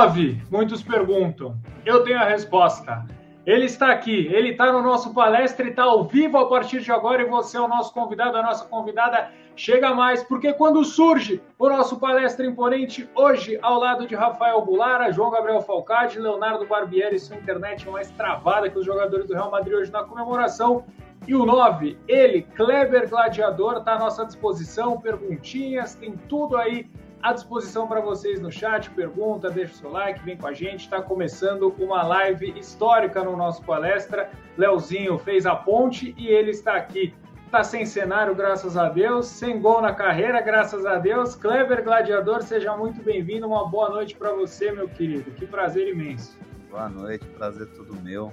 Cadê o 9? Muitos perguntam. Eu tenho a resposta. Ele está aqui, ele está no nosso palestra e está ao vivo a partir de agora e você é o nosso convidado, a nossa convidada chega mais, porque quando surge o nosso palestra imponente, hoje ao lado de Rafael Bulara, João Gabriel Falcade, Leonardo Barbieri, sua internet mais travada que os jogadores do Real Madrid hoje na comemoração, e o 9, ele, Kleber Gladiador, está à nossa disposição, perguntinhas, tem tudo aí à disposição para vocês no chat. Pergunta, deixa o seu like, vem com a gente. Está começando uma live histórica no nosso palestra. Leozinho fez a ponte e ele está aqui. Está sem cenário, graças a Deus. Sem gol na carreira, graças a Deus. Kleber Gladiador, seja muito bem-vindo. Uma boa noite para você, meu querido. Que prazer imenso. Boa noite, prazer todo meu.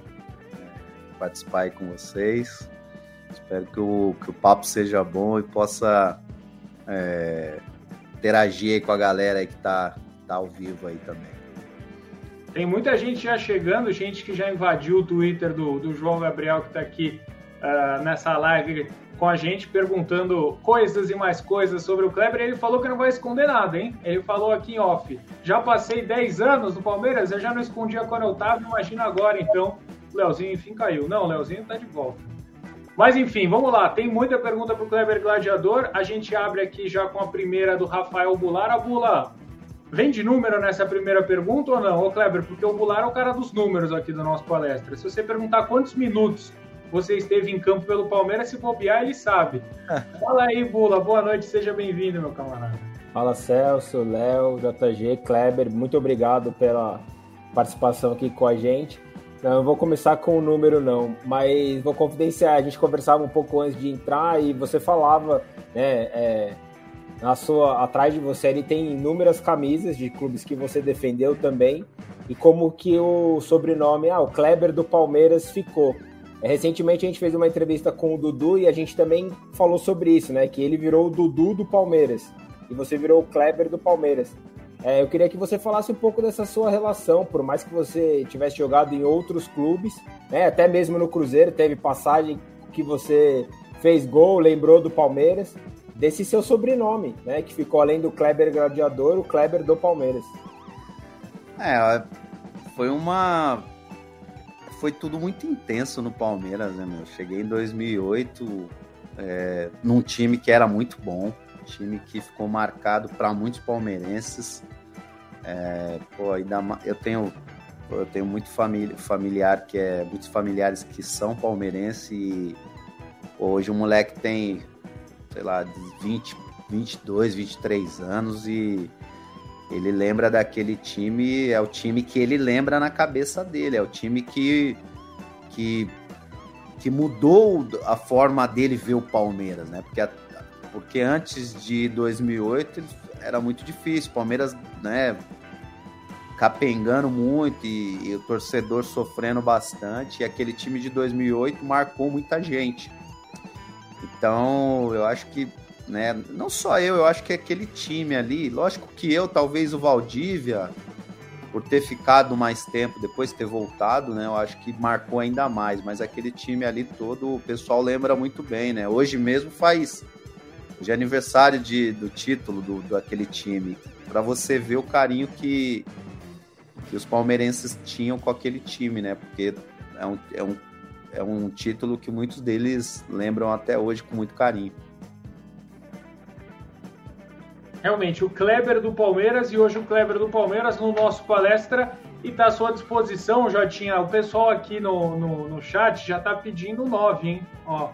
É, participar aí com vocês. Espero que o, que o papo seja bom e possa é, interagir aí com a galera que tá, tá ao vivo aí também. Tem muita gente já chegando, gente que já invadiu o Twitter do, do João Gabriel, que está aqui uh, nessa live com a gente, perguntando coisas e mais coisas sobre o Kleber. Ele falou que não vai esconder nada, hein? Ele falou aqui em off. Já passei 10 anos no Palmeiras, eu já não escondia quando eu tava, imagina agora, então. O Leozinho, enfim, caiu. Não, o Leozinho tá de volta. Mas enfim, vamos lá. Tem muita pergunta para o Kleber Gladiador. A gente abre aqui já com a primeira do Rafael Bular. A Bula, vem de número nessa primeira pergunta ou não? Ô Kleber, porque o Bular é o cara dos números aqui do nosso palestra. Se você perguntar quantos minutos você esteve em campo pelo Palmeiras, se bobear, ele sabe. Fala aí, Bula. Boa noite, seja bem-vindo, meu camarada. Fala, Celso, Léo, JG, Kleber. Muito obrigado pela participação aqui com a gente. Não, eu vou começar com o número não, mas vou confidenciar. A gente conversava um pouco antes de entrar e você falava, né, é, na sua, atrás de você ele tem inúmeras camisas de clubes que você defendeu também e como que o sobrenome, ah, o Kleber do Palmeiras ficou. É, recentemente a gente fez uma entrevista com o Dudu e a gente também falou sobre isso, né, que ele virou o Dudu do Palmeiras e você virou o Kleber do Palmeiras. É, eu queria que você falasse um pouco dessa sua relação, por mais que você tivesse jogado em outros clubes, né, até mesmo no Cruzeiro, teve passagem que você fez gol, lembrou do Palmeiras, desse seu sobrenome, né, que ficou além do Kleber Gladiador, o Kleber do Palmeiras. É, foi uma foi tudo muito intenso no Palmeiras, né, meu? Cheguei em 2008 é, num time que era muito bom, time que ficou marcado para muitos palmeirenses. É, pô, ainda eu tenho eu tenho muito família, familiar que é muitos familiares que são palmeirenses e hoje o moleque tem sei lá 20, 22, 23 anos e ele lembra daquele time, é o time que ele lembra na cabeça dele, é o time que que que mudou a forma dele ver o Palmeiras, né? Porque a, porque antes de 2008 era muito difícil. Palmeiras, né, capengando muito e, e, o torcedor sofrendo bastante. E aquele time de 2008 marcou muita gente. Então, eu acho que, né, não só eu, eu acho que aquele time ali, lógico que eu, talvez o Valdívia, por ter ficado mais tempo, depois ter voltado, né, eu acho que marcou ainda mais. Mas aquele time ali todo, o pessoal lembra muito bem, né? Hoje mesmo faz de aniversário de, do título do, do aquele time, para você ver o carinho que, que os palmeirenses tinham com aquele time, né? Porque é um, é, um, é um título que muitos deles lembram até hoje com muito carinho. Realmente, o Kleber do Palmeiras e hoje o Kleber do Palmeiras no nosso palestra e está à sua disposição. Já tinha o pessoal aqui no, no, no chat já está pedindo nove, hein? Ó,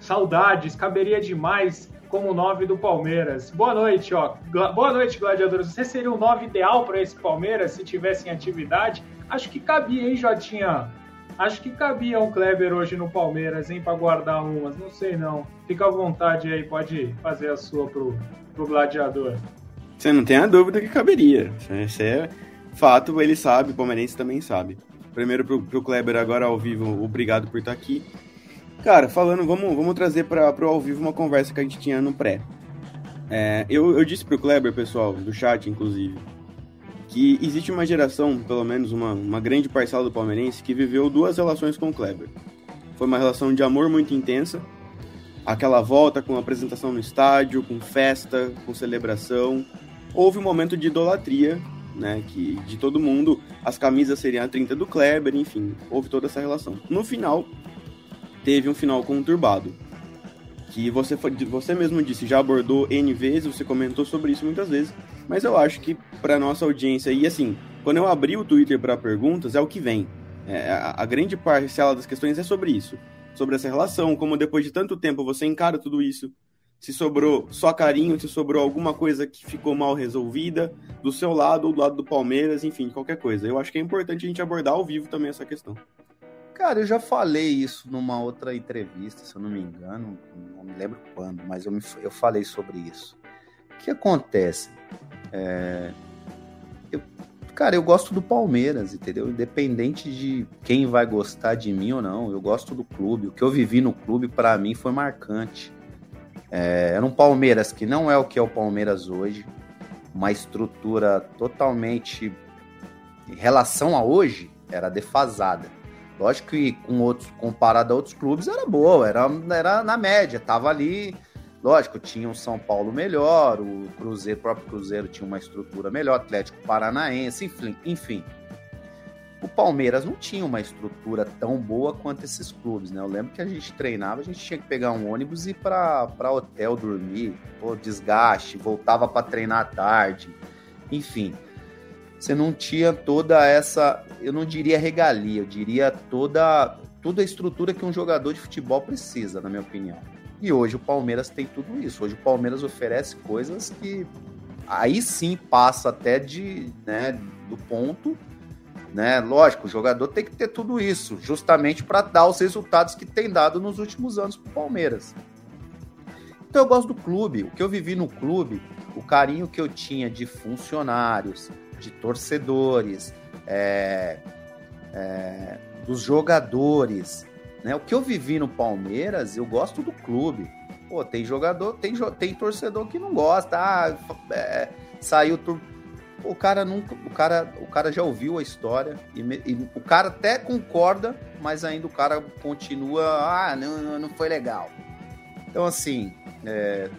saudades, caberia demais como 9 do Palmeiras. Boa noite, ó. Boa noite, gladiadores. Você seria o 9 ideal para esse Palmeiras se tivesse em atividade? Acho que cabia, hein, Jotinha? Acho que cabia um Kleber hoje no Palmeiras, hein, para guardar umas. Não sei não. Fica à vontade aí, pode fazer a sua pro, pro gladiador. Você não tem a dúvida que caberia. Isso é fato, ele sabe, o palmeirense também sabe. Primeiro pro, pro Kleber agora ao vivo, obrigado por estar aqui. Cara, falando, vamos, vamos trazer para o ao vivo uma conversa que a gente tinha no pré. É, eu, eu disse pro Kleber, pessoal, do chat, inclusive, que existe uma geração, pelo menos uma, uma grande parcela do palmeirense, que viveu duas relações com o Kleber. Foi uma relação de amor muito intensa, aquela volta com apresentação no estádio, com festa, com celebração. Houve um momento de idolatria, né? Que de todo mundo as camisas seriam a 30 do Kleber, enfim, houve toda essa relação. No final, teve um final conturbado. Que você, você mesmo disse, já abordou N vezes, você comentou sobre isso muitas vezes, mas eu acho que para nossa audiência, e assim, quando eu abri o Twitter para perguntas, é o que vem. É, a, a grande parcela das questões é sobre isso. Sobre essa relação, como depois de tanto tempo você encara tudo isso, se sobrou só carinho, se sobrou alguma coisa que ficou mal resolvida, do seu lado ou do lado do Palmeiras, enfim, qualquer coisa. Eu acho que é importante a gente abordar ao vivo também essa questão. Cara, eu já falei isso numa outra entrevista, se eu não me engano, não me lembro quando, mas eu, me, eu falei sobre isso. O que acontece? É, eu, cara, eu gosto do Palmeiras, entendeu? Independente de quem vai gostar de mim ou não, eu gosto do clube. O que eu vivi no clube, para mim, foi marcante. É, era um Palmeiras que não é o que é o Palmeiras hoje, uma estrutura totalmente em relação a hoje era defasada. Lógico que com outros, comparado a outros clubes era boa, era, era na média, tava ali. Lógico, tinha o São Paulo melhor, o Cruzeiro, o próprio Cruzeiro tinha uma estrutura melhor, Atlético Paranaense, enfim, enfim o Palmeiras não tinha uma estrutura tão boa quanto esses clubes, né? Eu lembro que a gente treinava, a gente tinha que pegar um ônibus e ir para hotel dormir, pô, desgaste, voltava para treinar à tarde, enfim. Você não tinha toda essa, eu não diria regalia, eu diria toda, toda a estrutura que um jogador de futebol precisa, na minha opinião. E hoje o Palmeiras tem tudo isso. Hoje o Palmeiras oferece coisas que aí sim passa até de, né, do ponto né? Lógico, o jogador tem que ter tudo isso, justamente para dar os resultados que tem dado nos últimos anos para o Palmeiras. Então eu gosto do clube. O que eu vivi no clube, o carinho que eu tinha de funcionários, de torcedores, é, é, dos jogadores, né? O que eu vivi no Palmeiras, eu gosto do clube. Pô, tem jogador, tem, tem torcedor que não gosta. Ah, é, saiu o cara nunca, o cara, o cara já ouviu a história e, e, o cara até concorda, mas ainda o cara continua, ah, não, não foi legal. Então assim, é,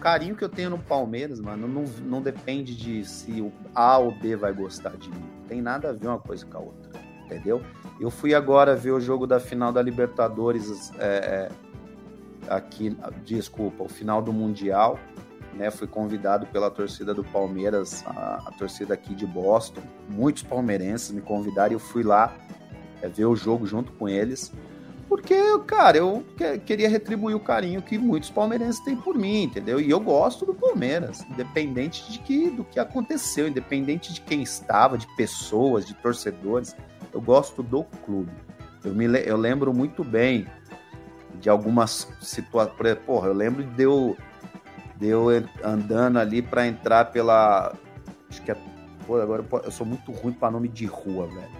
carinho que eu tenho no Palmeiras, mano, não, não depende de se o A ou B vai gostar de mim. Tem nada a ver uma coisa com a outra, entendeu? Eu fui agora ver o jogo da final da Libertadores é, é aqui, desculpa, o final do Mundial né? Fui convidado pela torcida do Palmeiras, a, a torcida aqui de Boston. Muitos palmeirenses me convidaram e eu fui lá é, ver o jogo junto com eles. Porque, cara, eu que, queria retribuir o carinho que muitos palmeirenses têm por mim, entendeu? E eu gosto do Palmeiras, independente de que, do que aconteceu, independente de quem estava, de pessoas, de torcedores. Eu gosto do clube. Eu, me, eu lembro muito bem de algumas situações. Porra, eu lembro de eu deu andando ali para entrar pela. Acho que é. Pô, agora eu sou muito ruim para nome de rua, velho.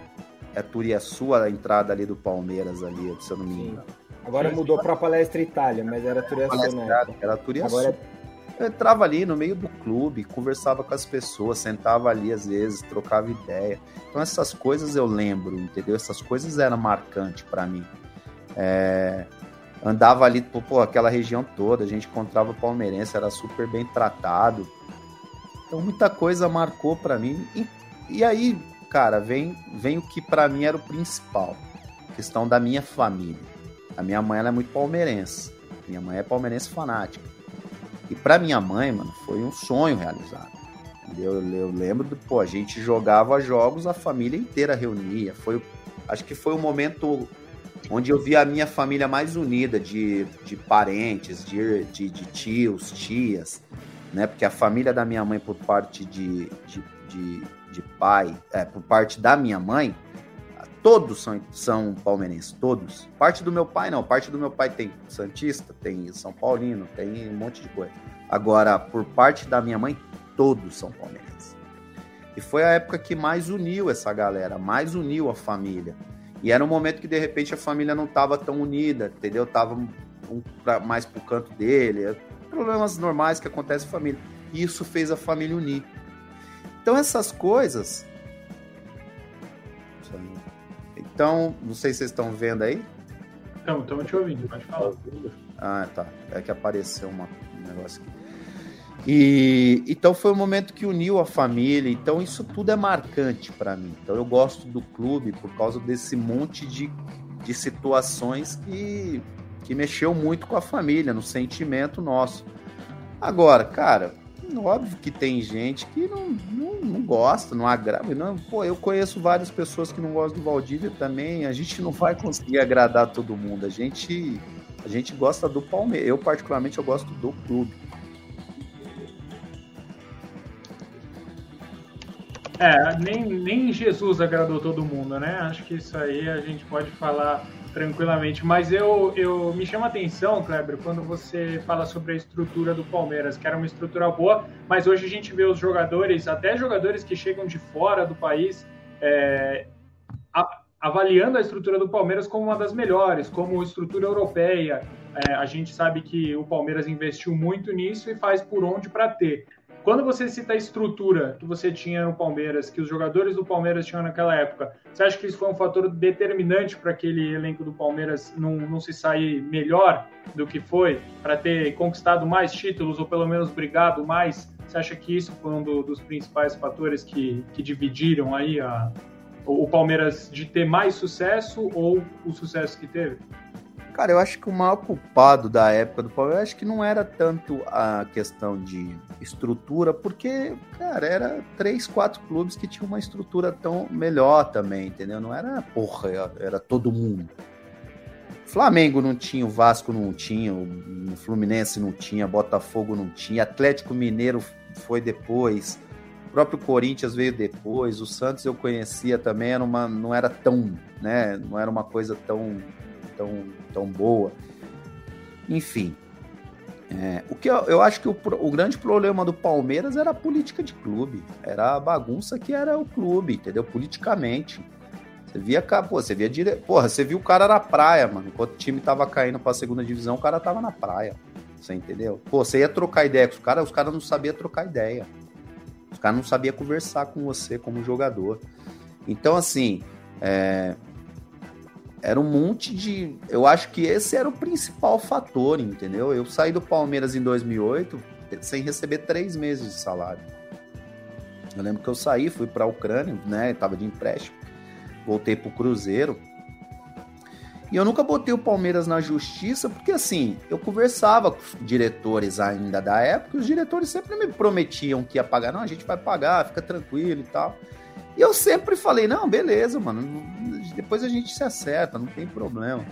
É Turiaçu a entrada ali do Palmeiras, ali, se eu não me engano. Agora Sim. mudou para Palestra Itália, mas era Turiaçu, né? Era Turiaçu. Agora... Eu entrava ali no meio do clube, conversava com as pessoas, sentava ali às vezes, trocava ideia. Então essas coisas eu lembro, entendeu? Essas coisas eram marcantes para mim. É andava ali, pô, aquela região toda, a gente encontrava palmeirense, era super bem tratado. Então muita coisa marcou para mim. E, e, aí, cara, vem, vem o que para mim era o principal, questão da minha família. A minha mãe ela é muito palmeirense. Minha mãe é palmeirense fanática. E para minha mãe, mano, foi um sonho realizado. Eu, eu lembro do, pô, a gente jogava jogos, a família inteira reunia. Foi, acho que foi o momento onde eu vi a minha família mais unida de, de parentes, de, de, de tios, tias, né? Porque a família da minha mãe, por parte de, de, de, de pai, é, por parte da minha mãe, todos são, são palmeirenses, todos. Parte do meu pai, não. Parte do meu pai tem Santista, tem São Paulino, tem um monte de coisa. Agora, por parte da minha mãe, todos são palmeirenses. E foi a época que mais uniu essa galera, mais uniu a família. E era um momento que de repente a família não estava tão unida, entendeu? Tava um, pra, mais pro canto dele, problemas normais que acontecem em família. E isso fez a família unir. Então essas coisas. Então, não sei se vocês estão vendo aí. Então, estamos te ouvindo, pode falar. Ah, tá. É que apareceu uma, um negócio aqui. E então foi um momento que uniu a família. Então isso tudo é marcante para mim. Então eu gosto do clube por causa desse monte de, de situações que, que mexeu muito com a família, no sentimento nosso. Agora, cara, óbvio que tem gente que não, não, não gosta, não agrada. Não, pô, eu conheço várias pessoas que não gostam do Valdívia também. A gente não vai conseguir agradar todo mundo. A gente, a gente gosta do Palmeiras. Eu, particularmente, eu gosto do clube. É, nem, nem Jesus agradou todo mundo, né? Acho que isso aí a gente pode falar tranquilamente. Mas eu, eu me chama atenção, Kleber, quando você fala sobre a estrutura do Palmeiras, que era uma estrutura boa, mas hoje a gente vê os jogadores, até jogadores que chegam de fora do país, é, avaliando a estrutura do Palmeiras como uma das melhores, como estrutura europeia. É, a gente sabe que o Palmeiras investiu muito nisso e faz por onde para ter. Quando você cita a estrutura que você tinha no Palmeiras, que os jogadores do Palmeiras tinham naquela época, você acha que isso foi um fator determinante para aquele elenco do Palmeiras não, não se sair melhor do que foi, para ter conquistado mais títulos ou pelo menos brigado mais? Você acha que isso foi um do, dos principais fatores que, que dividiram aí a, o Palmeiras de ter mais sucesso ou o sucesso que teve? Cara, eu acho que o maior culpado da época do Palmeiras, acho que não era tanto a questão de estrutura, porque, cara, era três, quatro clubes que tinham uma estrutura tão melhor também, entendeu? Não era, porra, era todo mundo. Flamengo não tinha, o Vasco não tinha, o Fluminense não tinha, Botafogo não tinha, Atlético Mineiro foi depois, o próprio Corinthians veio depois, o Santos eu conhecia também, era uma, não era tão, né, não era uma coisa tão tão, tão boa. Enfim, é, o que eu, eu acho que o, o, grande problema do Palmeiras era a política de clube, era a bagunça que era o clube, entendeu? Politicamente. Você via, pô, você via dire... Porra, você viu o cara na praia, mano. Enquanto o time tava caindo pra segunda divisão, o cara tava na praia. Você entendeu? Pô, você ia trocar ideia com os caras, os caras não sabiam trocar ideia. Os caras não sabiam conversar com você como jogador. Então, assim, é, era um monte de. Eu acho que esse era o principal fator, entendeu? Eu saí do Palmeiras em 2008 sem receber três meses de salário. Eu lembro que eu saí, fui para a Ucrânia, né? Tava de empréstimo, voltei pro Cruzeiro. E eu nunca botei o Palmeiras na justiça, porque assim, eu conversava com os diretores ainda da época, e os diretores sempre me prometiam que ia pagar. Não, a gente vai pagar, fica tranquilo e tal. E eu sempre falei, não, beleza, mano, depois a gente se acerta, não tem problema.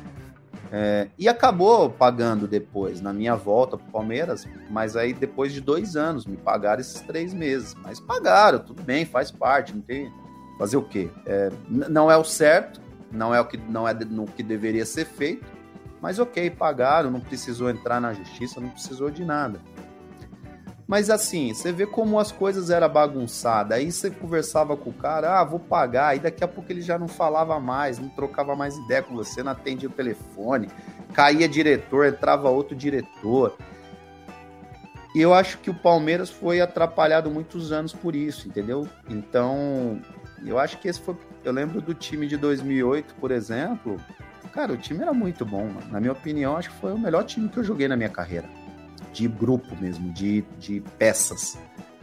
É, e acabou pagando depois, na minha volta pro Palmeiras, mas aí depois de dois anos me pagaram esses três meses. Mas pagaram, tudo bem, faz parte, não tem. Fazer o quê? É, não é o certo, não é o que não é no que deveria ser feito, mas ok, pagaram, não precisou entrar na justiça, não precisou de nada. Mas assim, você vê como as coisas eram bagunçadas. Aí você conversava com o cara, ah, vou pagar. Aí daqui a pouco ele já não falava mais, não trocava mais ideia com você, não atendia o telefone. Caía diretor, entrava outro diretor. E eu acho que o Palmeiras foi atrapalhado muitos anos por isso, entendeu? Então, eu acho que esse foi. Eu lembro do time de 2008, por exemplo. Cara, o time era muito bom. Na minha opinião, acho que foi o melhor time que eu joguei na minha carreira de grupo mesmo, de, de peças.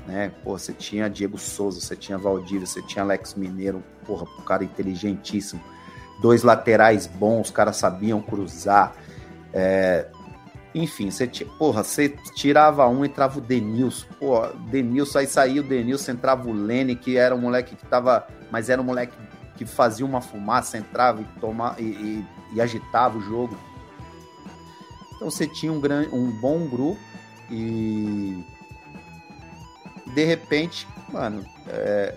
Né? Pô, você tinha Diego Souza, você tinha Valdívia, você tinha Alex Mineiro, porra, um cara inteligentíssimo. Dois laterais bons, os caras sabiam cruzar. É... Enfim, você, porra, você tirava um, entrava o Denilson. Pô, Denilson, aí saía o Denilson, entrava o Lene, que era um moleque que tava. Mas era um moleque que fazia uma fumaça, entrava e, tomava, e, e, e agitava o jogo. Então você tinha um, grande, um bom grupo e de repente, mano, é,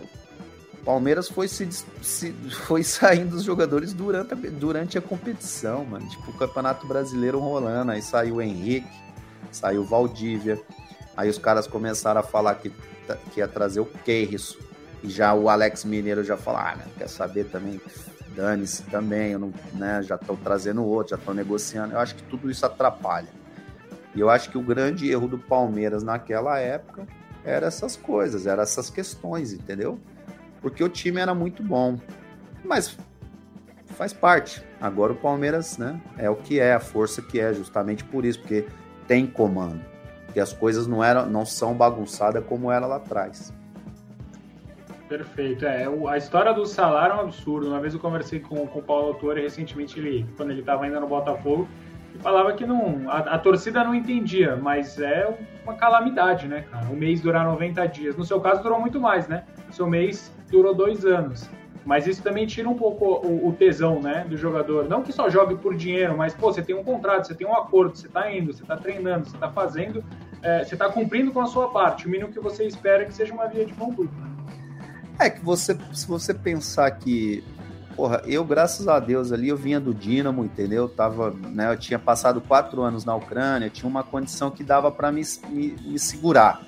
Palmeiras foi se, se, foi saindo dos jogadores durante a, durante a competição, mano. Tipo, o Campeonato Brasileiro rolando, aí saiu o Henrique, saiu o Valdívia, aí os caras começaram a falar que, que ia trazer o Keirson, e já o Alex Mineiro já falou, ah, quer saber também, dane-se também, eu não, né, já estão trazendo outro, já estão negociando. Eu acho que tudo isso atrapalha. E eu acho que o grande erro do Palmeiras naquela época era essas coisas, eram essas questões, entendeu? Porque o time era muito bom. Mas faz parte. Agora o Palmeiras, né, é o que é, a força que é, justamente por isso, porque tem comando. que as coisas não eram, não são bagunçadas como era lá atrás. Perfeito. É, a história do salário é um absurdo. Uma vez eu conversei com, com o Paulo Autori recentemente, ele, quando ele estava ainda no Botafogo, e falava que não, a, a, torcida não entendia, mas é uma calamidade, né, cara? O mês durar 90 dias. No seu caso, durou muito mais, né? Seu mês durou dois anos. Mas isso também tira um pouco o, o, tesão, né, do jogador. Não que só jogue por dinheiro, mas, pô, você tem um contrato, você tem um acordo, você tá indo, você tá treinando, você tá fazendo, é, você tá cumprindo com a sua parte. O mínimo que você espera é que seja uma via de mão dupla. É que você, se você pensar que, porra, eu, graças a Deus, ali eu vinha do Dínamo, entendeu? Eu tava, né, eu tinha passado quatro anos na Ucrânia, tinha uma condição que dava para me, me, me segurar.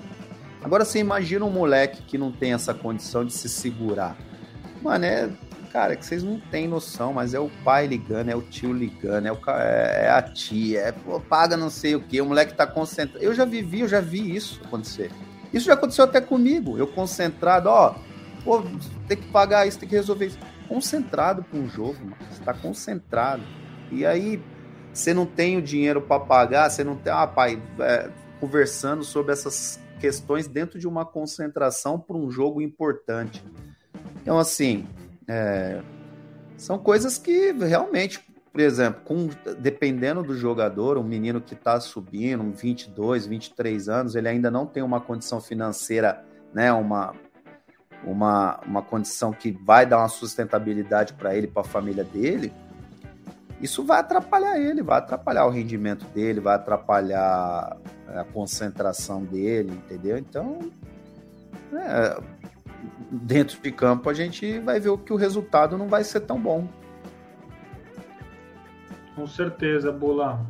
Agora você imagina um moleque que não tem essa condição de se segurar. Mano, é, cara, que vocês não têm noção, mas é o pai ligando, é o tio ligando, é, o, é, é a tia, é, pô, paga não sei o que, o moleque tá concentrado. Eu já vivi, eu já vi isso acontecer. Isso já aconteceu até comigo. Eu concentrado, ó, Pô, tem que pagar isso, tem que resolver isso. Concentrado com o jogo, mano. Você tá concentrado. E aí, você não tem o dinheiro para pagar, você não tem. Ah, pai, é, conversando sobre essas questões dentro de uma concentração para um jogo importante. Então, assim, é, são coisas que realmente, por exemplo, com, dependendo do jogador, um menino que está subindo, um 22, 23 anos, ele ainda não tem uma condição financeira, né, uma uma, uma condição que vai dar uma sustentabilidade para ele, para a família dele, isso vai atrapalhar ele, vai atrapalhar o rendimento dele, vai atrapalhar é, a concentração dele, entendeu? Então, é, dentro de campo a gente vai ver que o resultado não vai ser tão bom. Com certeza, Bola.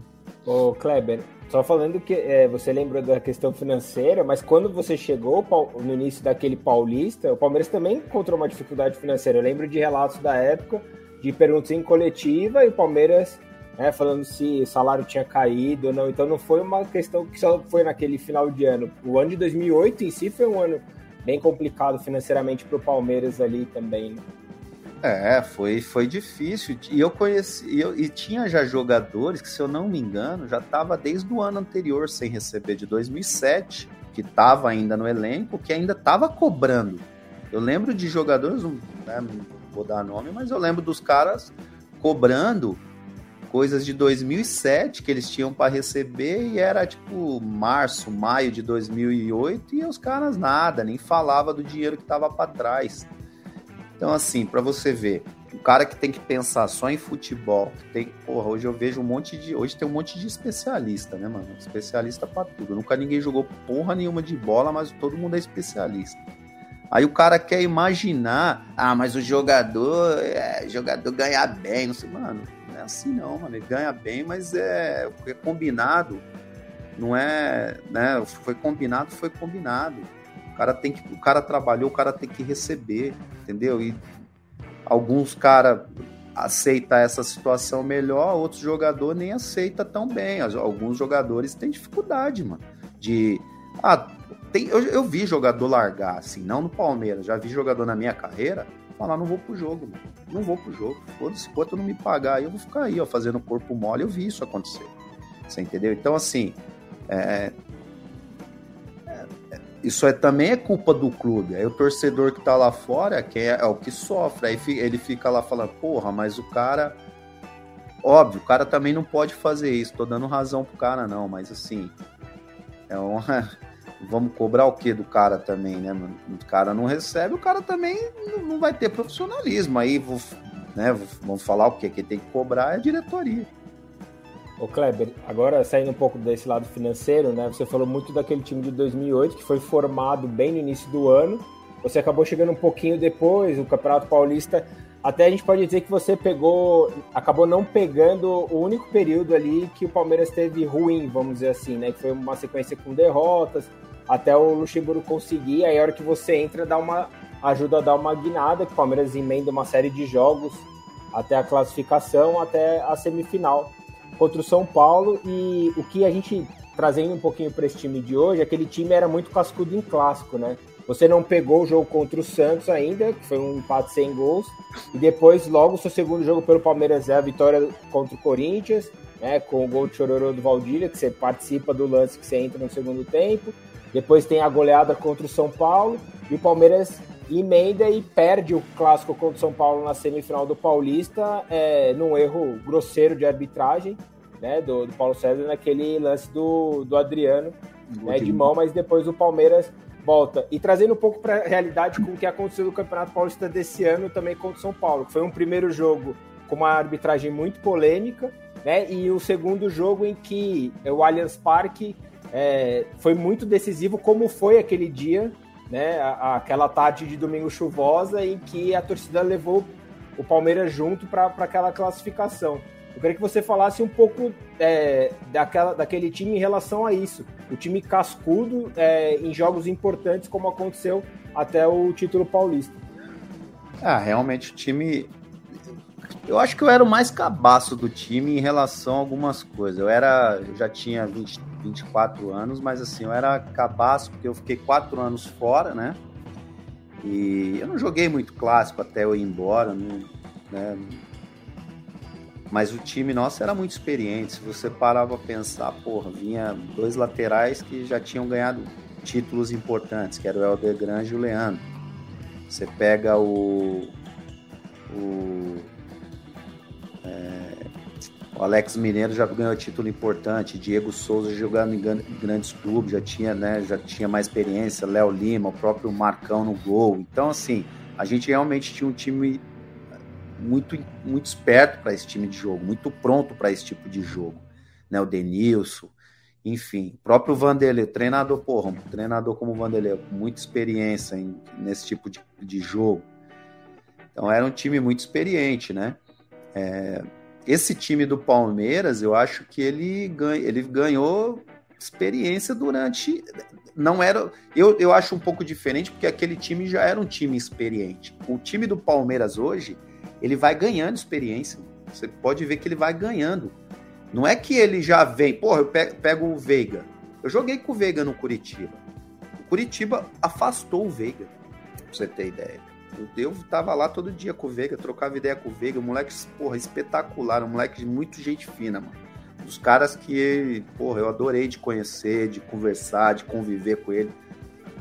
Ô, Kleber, só falando que é, você lembrou da questão financeira, mas quando você chegou no início daquele paulista, o Palmeiras também encontrou uma dificuldade financeira. Eu lembro de relatos da época, de perguntas em coletiva, e o Palmeiras né, falando se o salário tinha caído ou não. Então não foi uma questão que só foi naquele final de ano. O ano de 2008 em si foi um ano bem complicado financeiramente para o Palmeiras ali também. Né? É, foi, foi difícil. E eu conheci, eu, e tinha já jogadores que, se eu não me engano, já estava desde o ano anterior sem receber, de 2007, que estava ainda no elenco, que ainda estava cobrando. Eu lembro de jogadores, não, né, não vou dar nome, mas eu lembro dos caras cobrando coisas de 2007 que eles tinham para receber e era tipo março, maio de 2008 e os caras nada, nem falava do dinheiro que estava para trás. Então, assim, para você ver, o cara que tem que pensar só em futebol, tem, porra, hoje eu vejo um monte de, hoje tem um monte de especialista, né, mano? Especialista para tudo. Nunca ninguém jogou porra nenhuma de bola, mas todo mundo é especialista. Aí o cara quer imaginar, ah, mas o jogador, é, jogador ganha bem, não sei, mano, não é assim não, mano, ele ganha bem, mas é, é combinado, não é, né, foi combinado, foi combinado. O cara tem que, o cara trabalhou, o cara tem que receber, entendeu? E alguns cara aceita essa situação melhor, outros jogador nem aceita tão bem. Alguns jogadores têm dificuldade, mano, de ah, tem, eu, eu vi jogador largar assim, não no Palmeiras, já vi jogador na minha carreira falar, não vou pro jogo, mano. Não vou pro jogo. Foda-se, enquanto não me pagar eu vou ficar aí, ó, fazendo corpo mole. Eu vi isso acontecer. Você entendeu? Então, assim, é, isso é, também é culpa do clube. Aí o torcedor que tá lá fora que é, é o que sofre. Aí ele fica lá falando, porra, mas o cara. Óbvio, o cara também não pode fazer isso. Tô dando razão pro cara, não, mas assim. É uma. Vamos cobrar o que do cara também, né, mano? O cara não recebe, o cara também não vai ter profissionalismo. Aí, né, vamos falar o quê? Quem tem que cobrar é a diretoria. Ô Kleber, agora saindo um pouco desse lado financeiro, né? Você falou muito daquele time de 2008 que foi formado bem no início do ano. Você acabou chegando um pouquinho depois, o Campeonato Paulista. Até a gente pode dizer que você pegou, acabou não pegando o único período ali que o Palmeiras teve ruim, vamos dizer assim, né? Que foi uma sequência com derrotas, até o Luxemburgo conseguir. Aí a hora que você entra, dá uma ajuda a dar uma guinada, que o Palmeiras emenda uma série de jogos até a classificação, até a semifinal contra o São Paulo e o que a gente trazendo um pouquinho para esse time de hoje, aquele time era muito cascudo em clássico, né? Você não pegou o jogo contra o Santos ainda, que foi um empate sem gols, e depois, logo, o seu segundo jogo pelo Palmeiras é a vitória contra o Corinthians, né, com o gol de chororô do Valdívia, que você participa do lance que você entra no segundo tempo. Depois tem a goleada contra o São Paulo e o Palmeiras emenda e perde o clássico contra o São Paulo na semifinal do Paulista é, num erro grosseiro de arbitragem né, do, do Paulo César naquele lance do, do Adriano né, de mão, mas depois o Palmeiras volta. E trazendo um pouco para a realidade com o que aconteceu no Campeonato Paulista desse ano também contra o São Paulo, foi um primeiro jogo com uma arbitragem muito polêmica, né? E o segundo jogo em que o Allianz Parque é, foi muito decisivo, como foi aquele dia, né? aquela tarde de domingo chuvosa em que a torcida levou o Palmeiras junto para aquela classificação. Eu queria que você falasse um pouco é, daquela, daquele time em relação a isso. O time cascudo é, em jogos importantes, como aconteceu até o título paulista. Ah, realmente o time. Eu acho que eu era o mais cabaço do time em relação a algumas coisas. Eu era. Eu já tinha 20, 24 anos, mas assim, eu era cabaço porque eu fiquei quatro anos fora, né? E eu não joguei muito clássico até eu ir embora, não, né? Mas o time nosso era muito experiente. Se você parava pra pensar, porra, vinha dois laterais que já tinham ganhado títulos importantes, que era o Helder Grande e o Leandro. Você pega o. O, é, o Alex Mineiro já ganhou título importante, Diego Souza jogando em grandes clubes, já tinha, né, já tinha mais experiência, Léo Lima, o próprio Marcão no gol. Então, assim, a gente realmente tinha um time muito, muito esperto para esse time de jogo, muito pronto para esse tipo de jogo. Né? O Denilson, enfim, próprio Vanderlei, treinador, porra, um treinador como o Vanderlei, com muita experiência em, nesse tipo de, de jogo. Então era um time muito experiente, né? É, esse time do Palmeiras, eu acho que ele, ganha, ele ganhou experiência durante. Não era. Eu, eu acho um pouco diferente, porque aquele time já era um time experiente. O time do Palmeiras hoje ele vai ganhando experiência. Você pode ver que ele vai ganhando. Não é que ele já vem, porra, eu pego, o Veiga. Eu joguei com o Veiga no Curitiba. O Curitiba afastou o Veiga, pra você ter ideia. Eu tava lá todo dia com o Veiga, trocava ideia com o Veiga, um moleque, porra, espetacular, um moleque de muito gente fina, mano. Dos caras que, porra, eu adorei de conhecer, de conversar, de conviver com ele.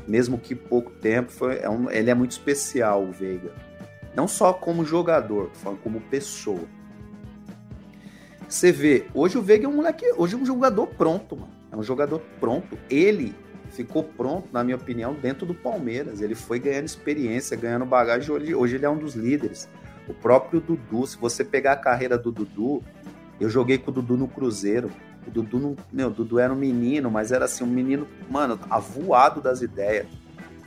Mesmo que pouco tempo, foi, é um, ele é muito especial, o Veiga. Não só como jogador, falando como pessoa. Você vê, hoje o Veiga é um moleque, hoje é um jogador pronto, mano. É um jogador pronto. Ele ficou pronto, na minha opinião, dentro do Palmeiras. Ele foi ganhando experiência, ganhando bagagem. Hoje, hoje ele é um dos líderes. O próprio Dudu, se você pegar a carreira do Dudu, eu joguei com o Dudu no Cruzeiro. O Dudu, não, meu, Dudu era um menino, mas era assim, um menino, mano, avoado das ideias.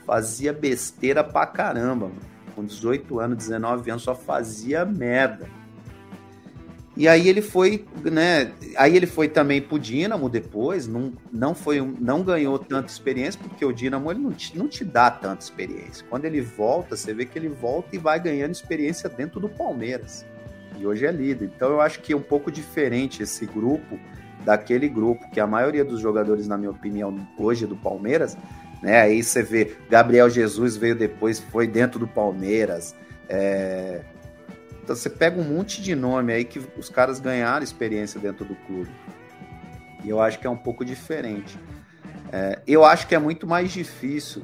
Fazia besteira pra caramba, mano com 18 anos, 19 anos, só fazia merda. E aí ele foi, né? Aí ele foi também pro Dínamo depois, não, não foi, não ganhou tanta experiência, porque o Dínamo ele não te, não te dá tanta experiência. Quando ele volta, você vê que ele volta e vai ganhando experiência dentro do Palmeiras. E hoje é líder. Então eu acho que é um pouco diferente esse grupo daquele grupo, que a maioria dos jogadores, na minha opinião, hoje do Palmeiras, né? Aí você vê, Gabriel Jesus veio depois, foi dentro do Palmeiras. É... Então você pega um monte de nome aí que os caras ganharam experiência dentro do clube. E eu acho que é um pouco diferente. É... Eu acho que é muito mais difícil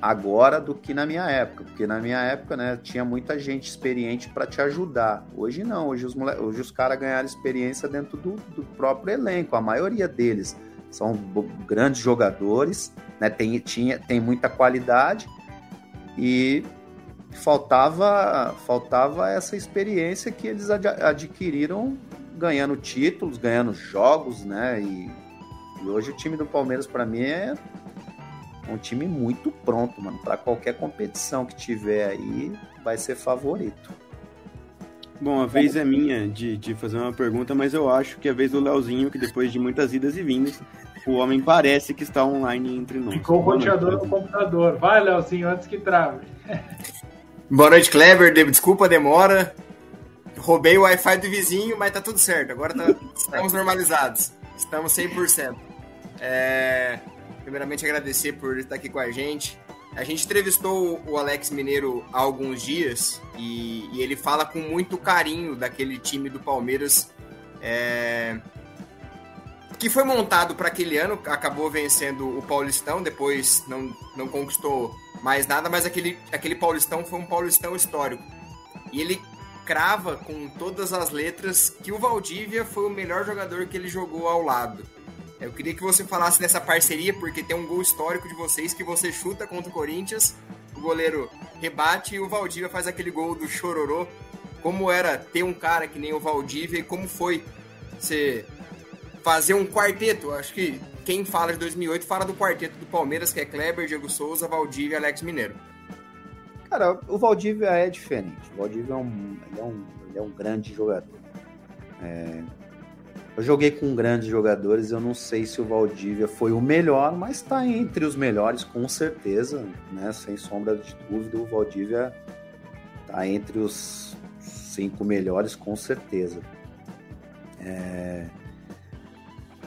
agora do que na minha época, porque na minha época, né, tinha muita gente experiente para te ajudar. Hoje não, hoje os, mole... hoje os caras ganharam experiência dentro do, do próprio elenco, a maioria deles são grandes jogadores, né? tem, tinha, tem muita qualidade e faltava, faltava essa experiência que eles ad, adquiriram ganhando títulos, ganhando jogos, né? E, e hoje o time do Palmeiras, para mim, é um time muito pronto, mano. Para qualquer competição que tiver aí, vai ser favorito. Bom, a vez é minha de, de fazer uma pergunta, mas eu acho que é a vez do Leozinho, que depois de muitas idas e vindas, o homem parece que está online entre nós. Ficou o roteador no computador. Vai, Leozinho, antes que trave. Boa noite, Clever. Desculpa a demora. Roubei o Wi-Fi do vizinho, mas tá tudo certo. Agora tá, estamos normalizados. Estamos 100%. É, primeiramente, agradecer por estar aqui com a gente. A gente entrevistou o Alex Mineiro há alguns dias e, e ele fala com muito carinho daquele time do Palmeiras É... Que foi montado para aquele ano, acabou vencendo o Paulistão, depois não, não conquistou mais nada, mas aquele, aquele Paulistão foi um Paulistão histórico. E ele crava com todas as letras que o Valdívia foi o melhor jogador que ele jogou ao lado. Eu queria que você falasse dessa parceria, porque tem um gol histórico de vocês que você chuta contra o Corinthians, o goleiro rebate e o Valdívia faz aquele gol do chororô. Como era ter um cara que nem o Valdívia e como foi você fazer um quarteto? Acho que quem fala de 2008 fala do quarteto do Palmeiras, que é Kleber, Diego Souza, Valdívia e Alex Mineiro. Cara, o Valdívia é diferente. O Valdívia é um, ele é um, ele é um grande jogador. É, eu joguei com grandes jogadores, eu não sei se o Valdívia foi o melhor, mas está entre os melhores, com certeza, né? Sem sombra de dúvida, o Valdívia está entre os cinco melhores, com certeza. É...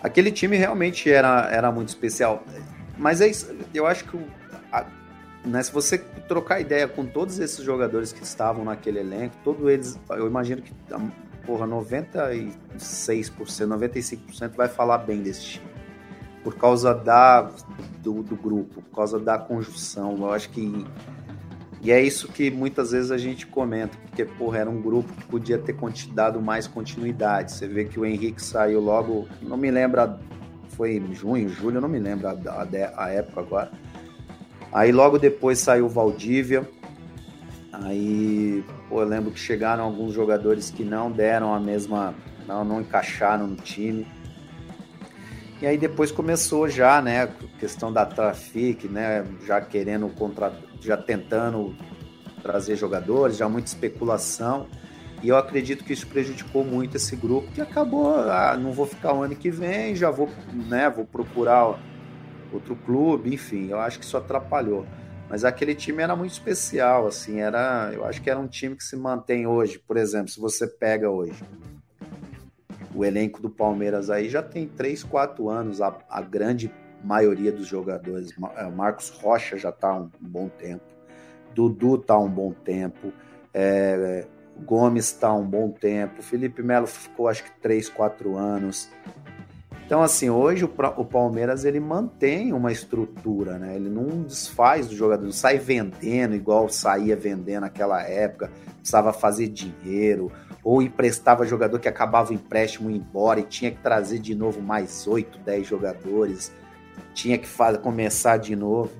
Aquele time realmente era, era muito especial, mas é isso, eu acho que a, né, se você trocar ideia com todos esses jogadores que estavam naquele elenco, todos eles, eu imagino que porra, 96%, 95% vai falar bem desse time. Por causa da, do, do grupo, por causa da conjunção. Eu acho que. E é isso que muitas vezes a gente comenta, porque, porra, era um grupo que podia ter dado mais continuidade. Você vê que o Henrique saiu logo, não me lembro, foi em junho, julho, não me lembro a, a, a época agora. Aí logo depois saiu o Valdívia, Aí, pô, eu lembro que chegaram alguns jogadores que não deram a mesma, não, não encaixaram no time. E aí depois começou já, né, questão da Trafic, né, já querendo contra, já tentando trazer jogadores, já muita especulação. E eu acredito que isso prejudicou muito esse grupo, que acabou, ah, não vou ficar o ano que vem, já vou, né, vou procurar outro clube, enfim, eu acho que isso atrapalhou. Mas aquele time era muito especial, assim, era, eu acho que era um time que se mantém hoje. Por exemplo, se você pega hoje o elenco do Palmeiras aí já tem 3, 4 anos, a, a grande maioria dos jogadores. É, Marcos Rocha já está um, um bom tempo, Dudu está um bom tempo, é, Gomes está um bom tempo, Felipe Melo ficou acho que 3, 4 anos. Então, assim, hoje o, o, Palmeiras ele mantém uma estrutura, né? Ele não desfaz do jogador, não sai vendendo igual saía vendendo naquela época, precisava fazer dinheiro, ou emprestava jogador que acabava o empréstimo embora e tinha que trazer de novo mais 8, 10 jogadores, tinha que fazer, começar de novo.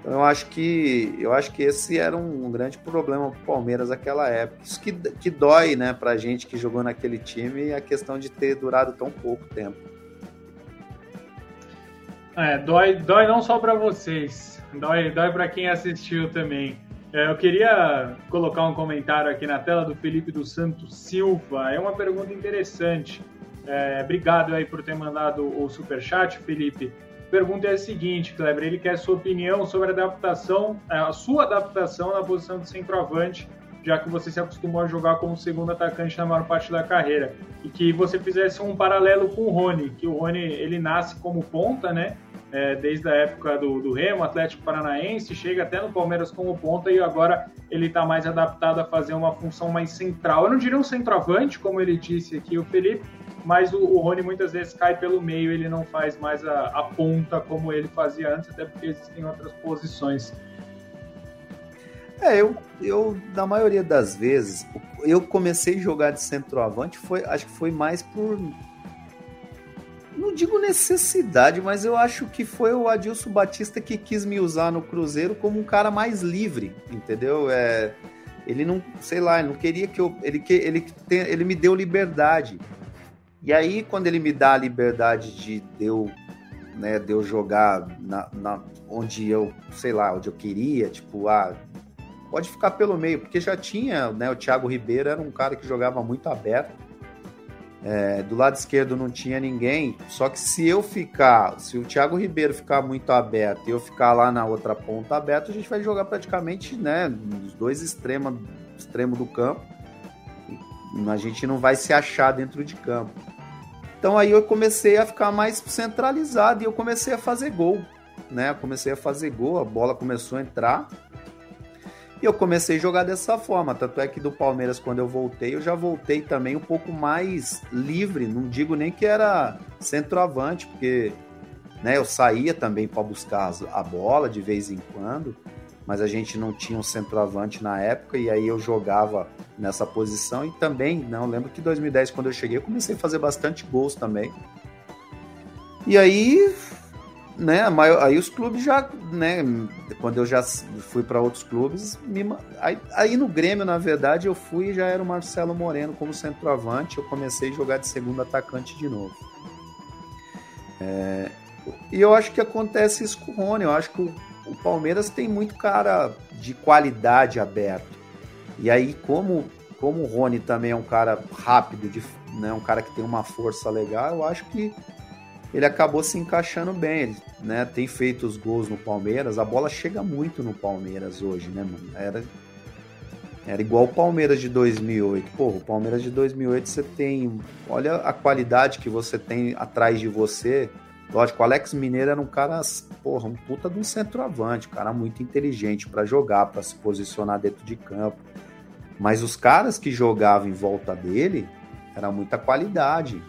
Então eu acho que eu acho que esse era um, um grande problema para o Palmeiras naquela época. Isso que, que dói, né, pra gente que jogou naquele time a questão de ter durado tão pouco tempo. É, dói, dói não só para vocês, dói, dói para quem assistiu também. É, eu queria colocar um comentário aqui na tela do Felipe dos Santos Silva. É uma pergunta interessante. É, obrigado aí por ter mandado o super chat, Felipe. A pergunta é a seguinte, Kleber, ele quer sua opinião sobre a adaptação, é, a sua adaptação na posição de centroavante, já que você se acostumou a jogar como segundo atacante na maior parte da carreira, e que você fizesse um paralelo com o Rony, que o Rony ele nasce como ponta, né? É, desde a época do, do Remo, Atlético Paranaense, chega até no Palmeiras como ponta e agora ele está mais adaptado a fazer uma função mais central. Eu não diria um centroavante, como ele disse aqui o Felipe, mas o, o Rony muitas vezes cai pelo meio, ele não faz mais a, a ponta como ele fazia antes, até porque existem outras posições. É, eu, eu, na maioria das vezes, eu comecei a jogar de centroavante, foi, acho que foi mais por não digo necessidade, mas eu acho que foi o Adilson Batista que quis me usar no Cruzeiro como um cara mais livre, entendeu? É, ele não, sei lá, ele não queria que eu. Ele, ele, ele me deu liberdade. E aí, quando ele me dá a liberdade de, de eu, né, de eu jogar na, na, onde eu, sei lá, onde eu queria, tipo, ah, pode ficar pelo meio, porque já tinha, né, o Thiago Ribeiro era um cara que jogava muito aberto é, do lado esquerdo não tinha ninguém, só que se eu ficar, se o Thiago Ribeiro ficar muito aberto e eu ficar lá na outra ponta aberta, a gente vai jogar praticamente, né, nos dois extremos extremo do campo. A gente não vai se achar dentro de campo. Então aí eu comecei a ficar mais centralizado e eu comecei a fazer gol, né? Comecei a fazer gol, a bola começou a entrar. E eu comecei a jogar dessa forma. Tanto é que do Palmeiras, quando eu voltei, eu já voltei também um pouco mais livre. Não digo nem que era centroavante, porque né, eu saía também para buscar a bola de vez em quando, mas a gente não tinha um centroavante na época e aí eu jogava nessa posição. E também, não lembro que em 2010, quando eu cheguei, eu comecei a fazer bastante gols também. E aí né, aí os clubes já, né, quando eu já fui para outros clubes, me, aí, aí, no Grêmio, na verdade, eu fui e já era o Marcelo Moreno como centroavante, eu comecei a jogar de segundo atacante de novo. É, e eu acho que acontece isso com o Rony, eu acho que o, o Palmeiras tem muito cara de qualidade aberto. E aí, como, como o Rony também é um cara rápido, de, né, um cara que tem uma força legal, eu acho que ele acabou se encaixando bem. Né, tem feito os gols no Palmeiras. A bola chega muito no Palmeiras hoje, né, mano? Era, era igual o Palmeiras de 2008. Pô, o Palmeiras de 2008 você tem. Olha a qualidade que você tem atrás de você. Lógico, o Alex Mineiro era um cara, porra, um puta de um centroavante, um cara muito inteligente para jogar, para se posicionar dentro de campo. Mas os caras que jogavam em volta dele era muita qualidade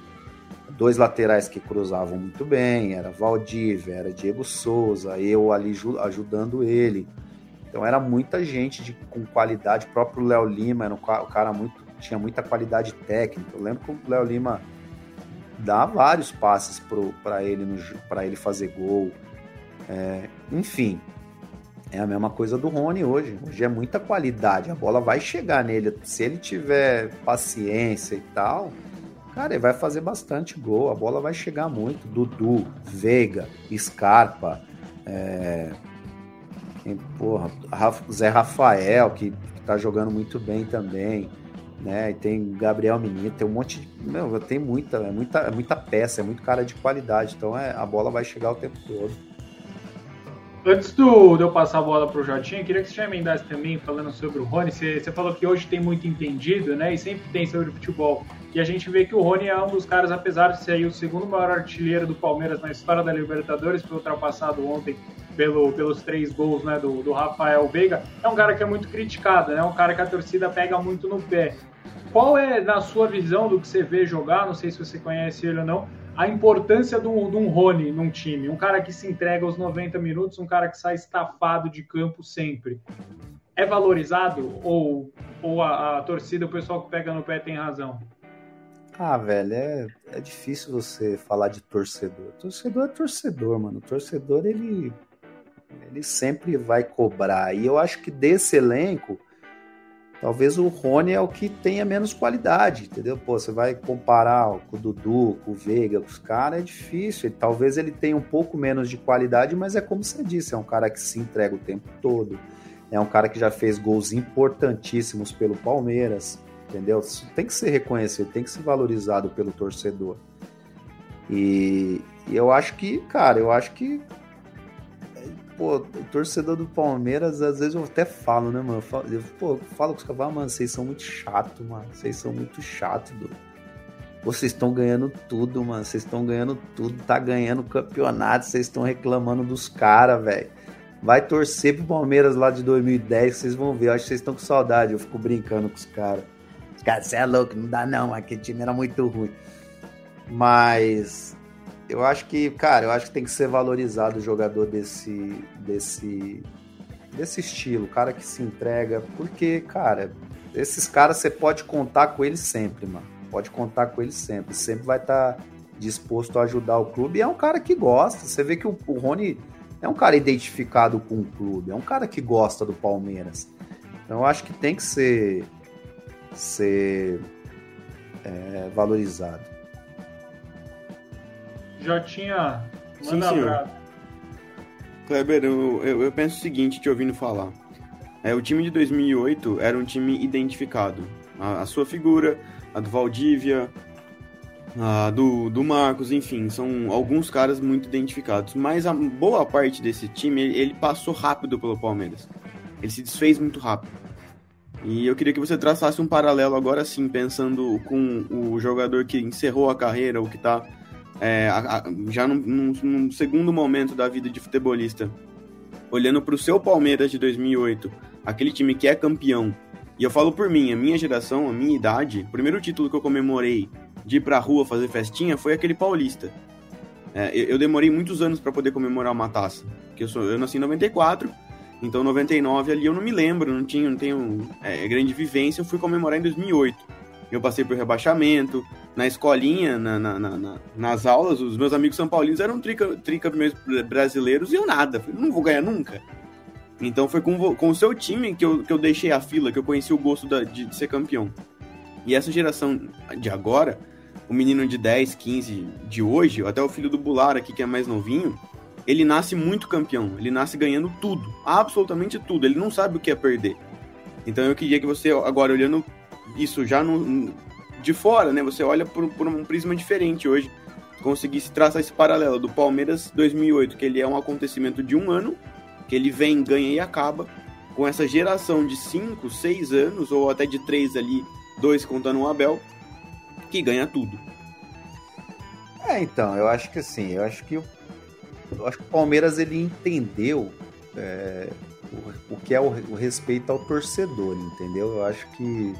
dois laterais que cruzavam muito bem, era Valdívia, era Diego Souza, eu ali ajudando ele. Então era muita gente de, com qualidade, o próprio Léo Lima era um cara muito tinha muita qualidade técnica. Eu lembro que o Léo Lima dá vários passes para ele para ele fazer gol. É, enfim, é a mesma coisa do Rony hoje. Hoje é muita qualidade, a bola vai chegar nele. Se ele tiver paciência e tal, Cara, ele vai fazer bastante gol, a bola vai chegar muito. Dudu, Veiga, Scarpa, é... porra, Zé Rafael, que, que tá jogando muito bem também. Né? E tem Gabriel Menino, tem um monte de. Tem muita, é muita, é muita peça, é muito cara de qualidade. Então é, a bola vai chegar o tempo todo. Antes do, de eu passar a bola para o Jotinha, queria que você já emendasse também, falando sobre o Rony. Você, você, falou que hoje tem muito entendido, né? E sempre tem sobre futebol. E a gente vê que o Rony é um dos caras, apesar de ser o segundo maior artilheiro do Palmeiras na história da Libertadores, foi ultrapassado ontem pelo, pelos três gols né, do, do Rafael Veiga, é um cara que é muito criticado, né? É um cara que a torcida pega muito no pé. Qual é, na sua visão, do que você vê jogar? Não sei se você conhece ele ou não a importância de um Rony num time, um cara que se entrega aos 90 minutos, um cara que sai estafado de campo sempre. É valorizado ou, ou a, a torcida, o pessoal que pega no pé tem razão? Ah, velho, é, é difícil você falar de torcedor. Torcedor é torcedor, mano. Torcedor, ele, ele sempre vai cobrar. E eu acho que desse elenco, Talvez o Rony é o que tenha menos qualidade, entendeu? Pô, você vai comparar com o Dudu, com o Veiga, com os caras, é difícil. Ele, talvez ele tenha um pouco menos de qualidade, mas é como você disse, é um cara que se entrega o tempo todo. É um cara que já fez gols importantíssimos pelo Palmeiras, entendeu? Tem que ser reconhecido, tem que ser valorizado pelo torcedor. E, e eu acho que, cara, eu acho que pô, o torcedor do Palmeiras, às vezes eu até falo, né, mano? Eu falo, eu, pô, eu falo com os caras, mano, vocês são muito chato, mano. Vocês são muito chato, do... Vocês estão ganhando tudo, mano. Vocês estão ganhando tudo, tá ganhando campeonato, vocês estão reclamando dos caras, velho. Vai torcer pro Palmeiras lá de 2010, vocês vão ver. Eu acho que vocês estão com saudade. Eu fico brincando com os caras. Os caras, você é louco, não dá não, aquele time era muito ruim. Mas eu acho que, cara, eu acho que tem que ser valorizado o jogador desse, desse, desse estilo, cara que se entrega, porque, cara, esses caras você pode contar com eles sempre, mano. Pode contar com eles sempre. Sempre vai estar tá disposto a ajudar o clube. E é um cara que gosta. Você vê que o, o Rony é um cara identificado com o clube, é um cara que gosta do Palmeiras. Então eu acho que tem que ser, ser é, valorizado. Jotinha, manda Sim, abraço. Kleber, eu, eu, eu, penso o seguinte, te ouvindo falar. É, o time de 2008 era um time identificado. A, a sua figura, a do Valdívia, a do, do Marcos, enfim, são alguns caras muito identificados. Mas a boa parte desse time, ele, ele passou rápido pelo Palmeiras. Ele se desfez muito rápido. E eu queria que você traçasse um paralelo agora sim, pensando com o jogador que encerrou a carreira, ou que está é, a, a, já num, num, num, segundo momento da vida de futebolista, olhando para o seu Palmeiras de 2008, aquele time que é campeão. E eu falo por mim, a minha geração, a minha idade, o primeiro título que eu comemorei de ir pra rua fazer festinha foi aquele paulista. É, eu, eu, demorei muitos anos para poder comemorar uma taça. Porque eu, sou, eu nasci em 94, então 99 ali eu não me lembro, não tinha, não tenho é, grande vivência. Eu fui comemorar em 2008. Eu passei por rebaixamento, na escolinha, na, na, na, nas aulas, os meus amigos são paulinos eram tricampeões brasileiros e eu nada. Falei, não vou ganhar nunca. Então foi com, com o seu time que eu, que eu deixei a fila, que eu conheci o gosto da, de, de ser campeão. E essa geração de agora, o menino de 10, 15 de hoje, até o filho do Bular aqui, que é mais novinho, ele nasce muito campeão. Ele nasce ganhando tudo. Absolutamente tudo. Ele não sabe o que é perder. Então eu queria que você, agora olhando isso já no, de fora, né? Você olha por, por um prisma diferente hoje. Conseguisse traçar esse paralelo do Palmeiras 2008, que ele é um acontecimento de um ano, que ele vem, ganha e acaba, com essa geração de 5, 6 anos, ou até de 3 ali, dois contando o Abel, que ganha tudo. É, então, eu acho que assim, eu acho que eu acho que o Palmeiras ele entendeu é, o, o, que é o, o, respeito ao torcedor, entendeu? Eu acho que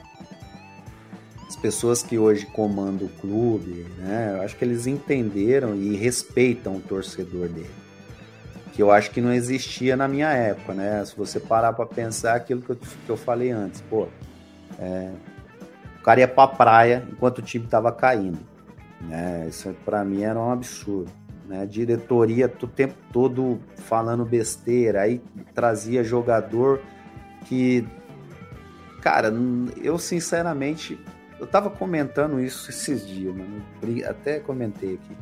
as pessoas que hoje comandam o clube, né, eu acho que eles entenderam e respeitam o torcedor dele. Que eu acho que não existia na minha época, né? Se você parar para pensar aquilo que eu, que eu falei antes, pô, é, o cara ia pra praia enquanto o time tava caindo. Né? Isso para mim era um absurdo. Né? Diretoria o tempo todo falando besteira, aí trazia jogador que. Cara, eu sinceramente. Eu tava comentando isso esses dias, mano. Até comentei aqui.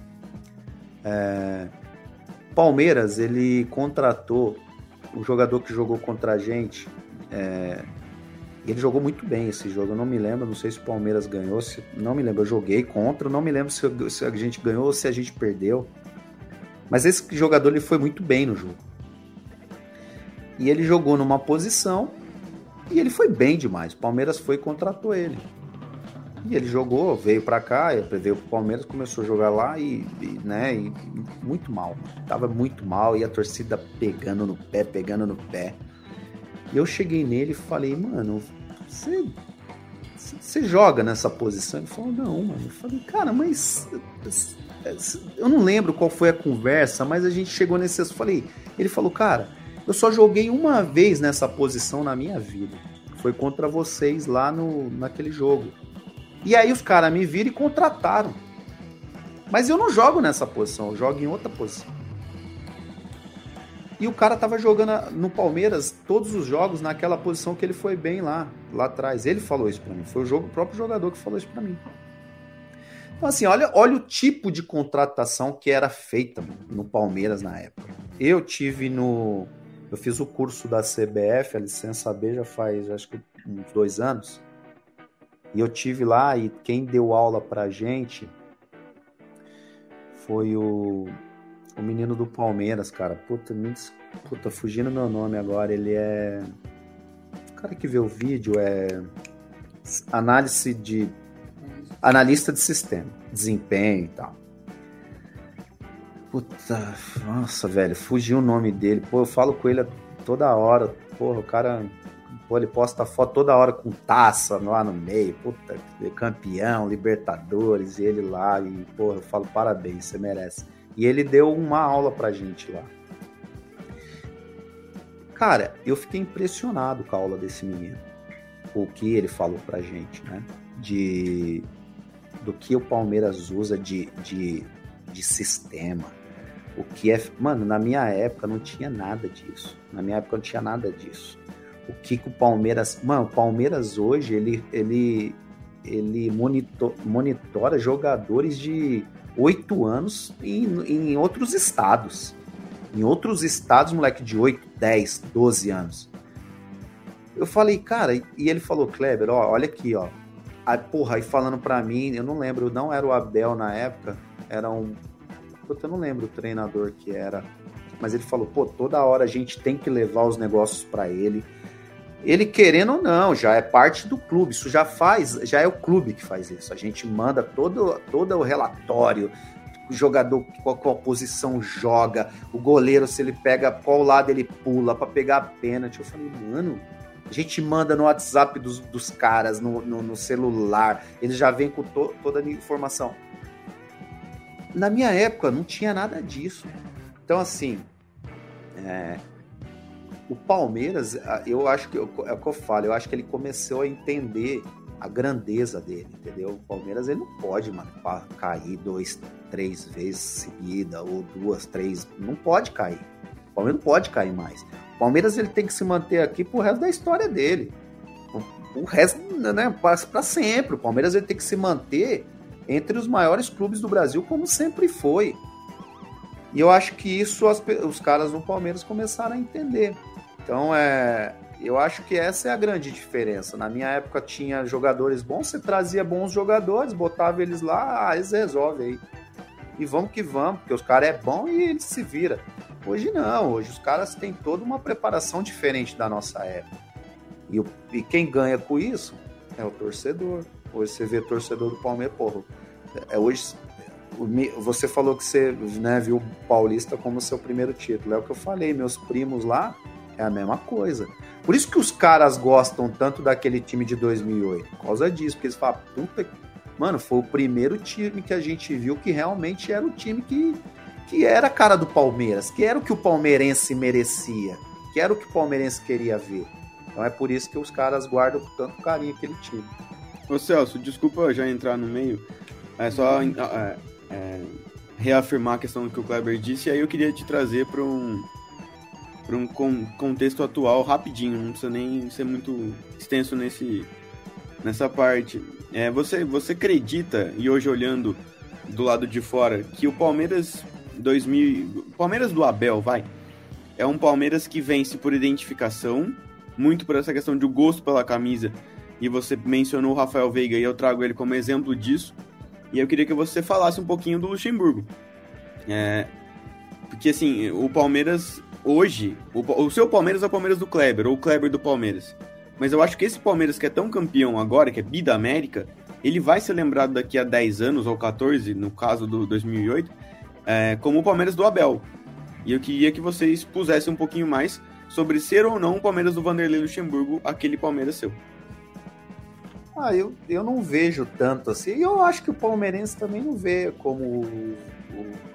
É, Palmeiras, ele contratou o jogador que jogou contra a gente. É, ele jogou muito bem esse jogo. Eu não me lembro, não sei se o Palmeiras ganhou, se, não me lembro. Eu joguei contra, não me lembro se, se a gente ganhou ou se a gente perdeu. Mas esse jogador ele foi muito bem no jogo. E ele jogou numa posição e ele foi bem demais. O Palmeiras foi e contratou ele. E ele jogou, veio para cá, veio pro Palmeiras, começou a jogar lá e, e, né, e muito mal. Tava muito mal e a torcida pegando no pé, pegando no pé. E eu cheguei nele e falei, mano, você, você joga nessa posição? Ele falou, não, mano. Eu falei, cara, mas eu não lembro qual foi a conversa, mas a gente chegou nesse. Eu falei, ele falou, cara, eu só joguei uma vez nessa posição na minha vida. Foi contra vocês lá no, naquele jogo. E aí os caras me viram e contrataram. Mas eu não jogo nessa posição, eu jogo em outra posição. E o cara tava jogando no Palmeiras todos os jogos naquela posição que ele foi bem lá, lá atrás. Ele falou isso para mim. Foi o, jogo, o próprio jogador que falou isso para mim. Então, assim, olha, olha o tipo de contratação que era feita no Palmeiras na época. Eu tive no. Eu fiz o curso da CBF, a licença B, já faz acho que uns dois anos. E eu tive lá e quem deu aula pra gente foi o o menino do Palmeiras, cara. Puta, me puta, fugindo meu nome agora. Ele é. O cara que vê o vídeo é. Análise de. Analista de sistema, desempenho e tal. Puta, nossa, velho, fugiu o nome dele. Pô, eu falo com ele toda hora. Porra, o cara. Pô, ele posta foto toda hora com taça lá no meio. Puta, campeão, Libertadores, e ele lá. E, porra, eu falo parabéns, você merece. E ele deu uma aula pra gente lá. Cara, eu fiquei impressionado com a aula desse menino. O que ele falou pra gente, né? De do que o Palmeiras usa de, de, de sistema. O que é. Mano, na minha época não tinha nada disso. Na minha época não tinha nada disso. O que, que o Palmeiras. Mano, o Palmeiras hoje, ele, ele, ele monitor, monitora jogadores de oito anos em, em outros estados. Em outros estados, moleque de 8, 10, 12 anos. Eu falei, cara, e ele falou, Kleber, ó, olha aqui, ó. Aí, porra, aí falando pra mim, eu não lembro, não era o Abel na época, era um. Puta, eu não lembro o treinador que era. Mas ele falou, pô, toda hora a gente tem que levar os negócios para ele ele querendo ou não, já é parte do clube, isso já faz, já é o clube que faz isso. A gente manda todo, todo o relatório, o jogador qual, qual posição joga, o goleiro se ele pega qual lado ele pula para pegar a pênalti. Eu falei, mano, A gente manda no WhatsApp dos, dos caras, no, no, no celular, eles já vêm com to, toda a informação. Na minha época não tinha nada disso. Então, assim, é, o Palmeiras, eu acho que é o que eu falo, eu acho que ele começou a entender a grandeza dele, entendeu? O Palmeiras ele não pode, mano, cair dois, três vezes seguida ou duas, três, não pode cair. O Palmeiras não pode cair mais. Palmeiras ele tem que se manter aqui pro resto da história dele. O, resto, né, para sempre. O Palmeiras ele tem que se manter entre os maiores clubes do Brasil como sempre foi. E eu acho que isso as, os caras do Palmeiras começaram a entender. Então, é, eu acho que essa é a grande diferença. Na minha época tinha jogadores bons, você trazia bons jogadores, botava eles lá, ah, eles resolvem aí. E vamos que vamos, porque os caras é bom e eles se vira. Hoje não, hoje os caras têm toda uma preparação diferente da nossa época. E, o, e quem ganha com isso é o torcedor. Hoje você vê torcedor do Palmeiras, porra. É, hoje você falou que você né, viu o Paulista como seu primeiro título. É o que eu falei, meus primos lá é a mesma coisa. Por isso que os caras gostam tanto daquele time de 2008. Por causa disso, porque eles falam, puta, mano, foi o primeiro time que a gente viu que realmente era o time que, que era a cara do Palmeiras, que era o que o palmeirense merecia, que era o que o palmeirense queria ver. Então é por isso que os caras guardam com tanto carinho aquele time. Ô Celso, desculpa já entrar no meio, é só é, é, reafirmar a questão do que o Kleber disse, e aí eu queria te trazer para um para um contexto atual rapidinho, não precisa nem ser muito extenso nesse, nessa parte. É, você, você acredita, e hoje olhando do lado de fora, que o Palmeiras 2000. Palmeiras do Abel, vai. É um Palmeiras que vence por identificação, muito por essa questão de gosto pela camisa. E você mencionou o Rafael Veiga e eu trago ele como exemplo disso. E eu queria que você falasse um pouquinho do Luxemburgo. É, porque assim, o Palmeiras hoje, o, o seu Palmeiras é o Palmeiras do Kleber, ou o Kleber do Palmeiras. Mas eu acho que esse Palmeiras que é tão campeão agora, que é bi da América, ele vai ser lembrado daqui a 10 anos, ou 14, no caso do 2008, é, como o Palmeiras do Abel. E eu queria que vocês pusessem um pouquinho mais sobre ser ou não o Palmeiras do Vanderlei Luxemburgo, aquele Palmeiras seu. Ah, eu, eu não vejo tanto assim. E eu acho que o palmeirense também não vê como o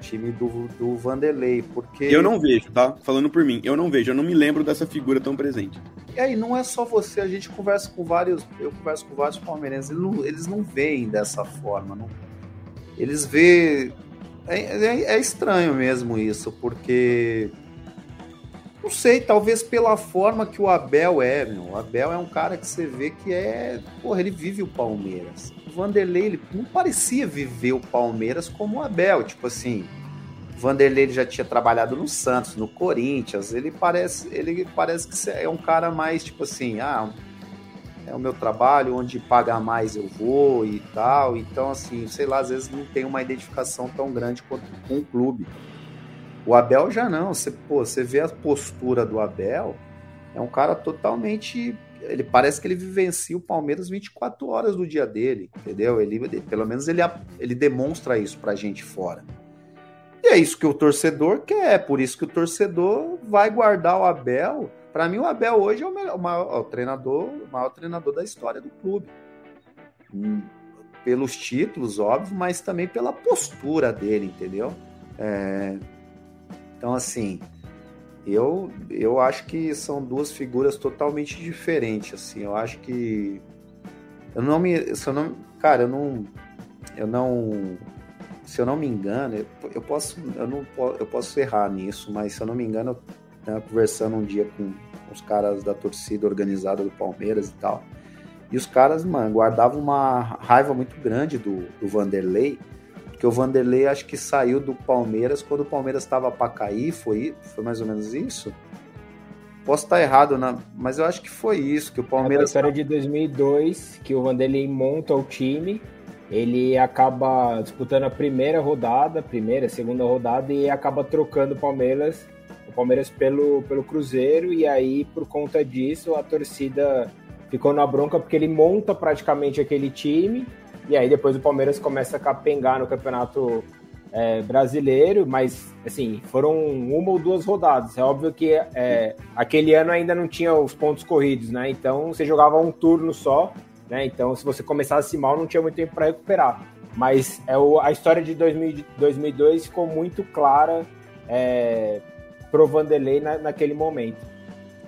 time do, do Vanderlei, porque... Eu não vejo, tá? Falando por mim, eu não vejo, eu não me lembro dessa figura tão presente. E aí, não é só você, a gente conversa com vários, eu converso com vários palmeirenses, eles não, eles não veem dessa forma, não. Eles vê... É, é, é estranho mesmo isso, porque... Não sei, talvez pela forma que o Abel é, meu. O Abel é um cara que você vê que é. Porra, ele vive o Palmeiras. Vanderlei ele não parecia viver o Palmeiras como o Abel, tipo assim. Vanderlei já tinha trabalhado no Santos, no Corinthians. Ele parece, ele parece que é um cara mais tipo assim, ah, é o meu trabalho, onde paga mais eu vou e tal. Então, assim, sei lá, às vezes não tem uma identificação tão grande quanto com o clube. O Abel já não. Você, pô, você vê a postura do Abel, é um cara totalmente ele parece que ele vivencia o Palmeiras 24 horas do dia dele, entendeu? Ele pelo menos ele, ele demonstra isso pra gente fora. E é isso que o torcedor quer, é por isso que o torcedor vai guardar o Abel. Para mim, o Abel hoje é o, melhor, o, maior, o treinador, o maior treinador da história do clube. Hum, pelos títulos, óbvio, mas também pela postura dele, entendeu? É, então, assim, eu, eu acho que são duas figuras totalmente diferentes, assim. Eu acho que eu não me, se eu não, cara, eu não, eu não, se eu não me engano, eu, eu posso, eu não, eu posso errar nisso, mas se eu não me engano, eu tava conversando um dia com os caras da torcida organizada do Palmeiras e tal, e os caras, mano, guardavam uma raiva muito grande do, do Vanderlei que o Vanderlei acho que saiu do Palmeiras quando o Palmeiras estava para cair, foi, foi mais ou menos isso? Posso estar errado, na, mas eu acho que foi isso, que o Palmeiras... É a de 2002, que o Vanderlei monta o time, ele acaba disputando a primeira rodada, primeira, segunda rodada, e acaba trocando o Palmeiras, Palmeiras pelo, pelo Cruzeiro, e aí, por conta disso, a torcida ficou na bronca, porque ele monta praticamente aquele time, e aí depois o Palmeiras começa a capengar no campeonato é, brasileiro, mas assim, foram uma ou duas rodadas. É óbvio que é, aquele ano ainda não tinha os pontos corridos, né? Então você jogava um turno só, né? Então se você começasse mal, não tinha muito tempo para recuperar. Mas é o, a história de 2000, 2002 ficou muito clara é, pro Vanderlei na, naquele momento.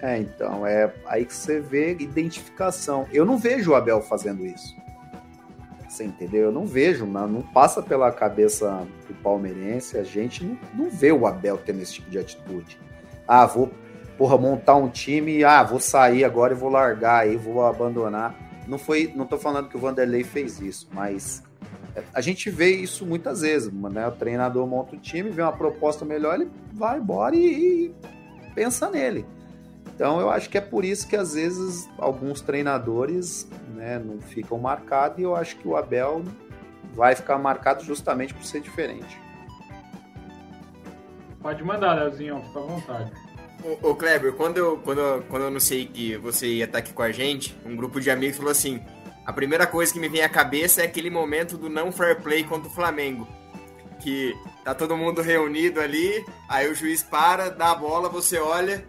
É, então, é aí que você vê identificação. Eu não vejo o Abel fazendo isso. Você entendeu? Eu não vejo, não passa pela cabeça do palmeirense, a gente não, não vê o Abel tendo esse tipo de atitude. Ah, vou, porra, montar um time, ah, vou sair agora e vou largar aí, vou abandonar. Não foi, não tô falando que o Vanderlei fez isso, mas a gente vê isso muitas vezes, né? O treinador monta o time, vê uma proposta melhor, ele vai embora e, e pensa nele. Então eu acho que é por isso que às vezes alguns treinadores né, não ficam marcados e eu acho que o Abel vai ficar marcado justamente por ser diferente. Pode mandar, Leozinho, fica à vontade. Ô, ô Kleber, quando eu, quando, eu, quando eu anunciei que você ia estar aqui com a gente, um grupo de amigos falou assim: a primeira coisa que me vem à cabeça é aquele momento do não fair play contra o Flamengo. Que tá todo mundo reunido ali, aí o juiz para, dá a bola, você olha,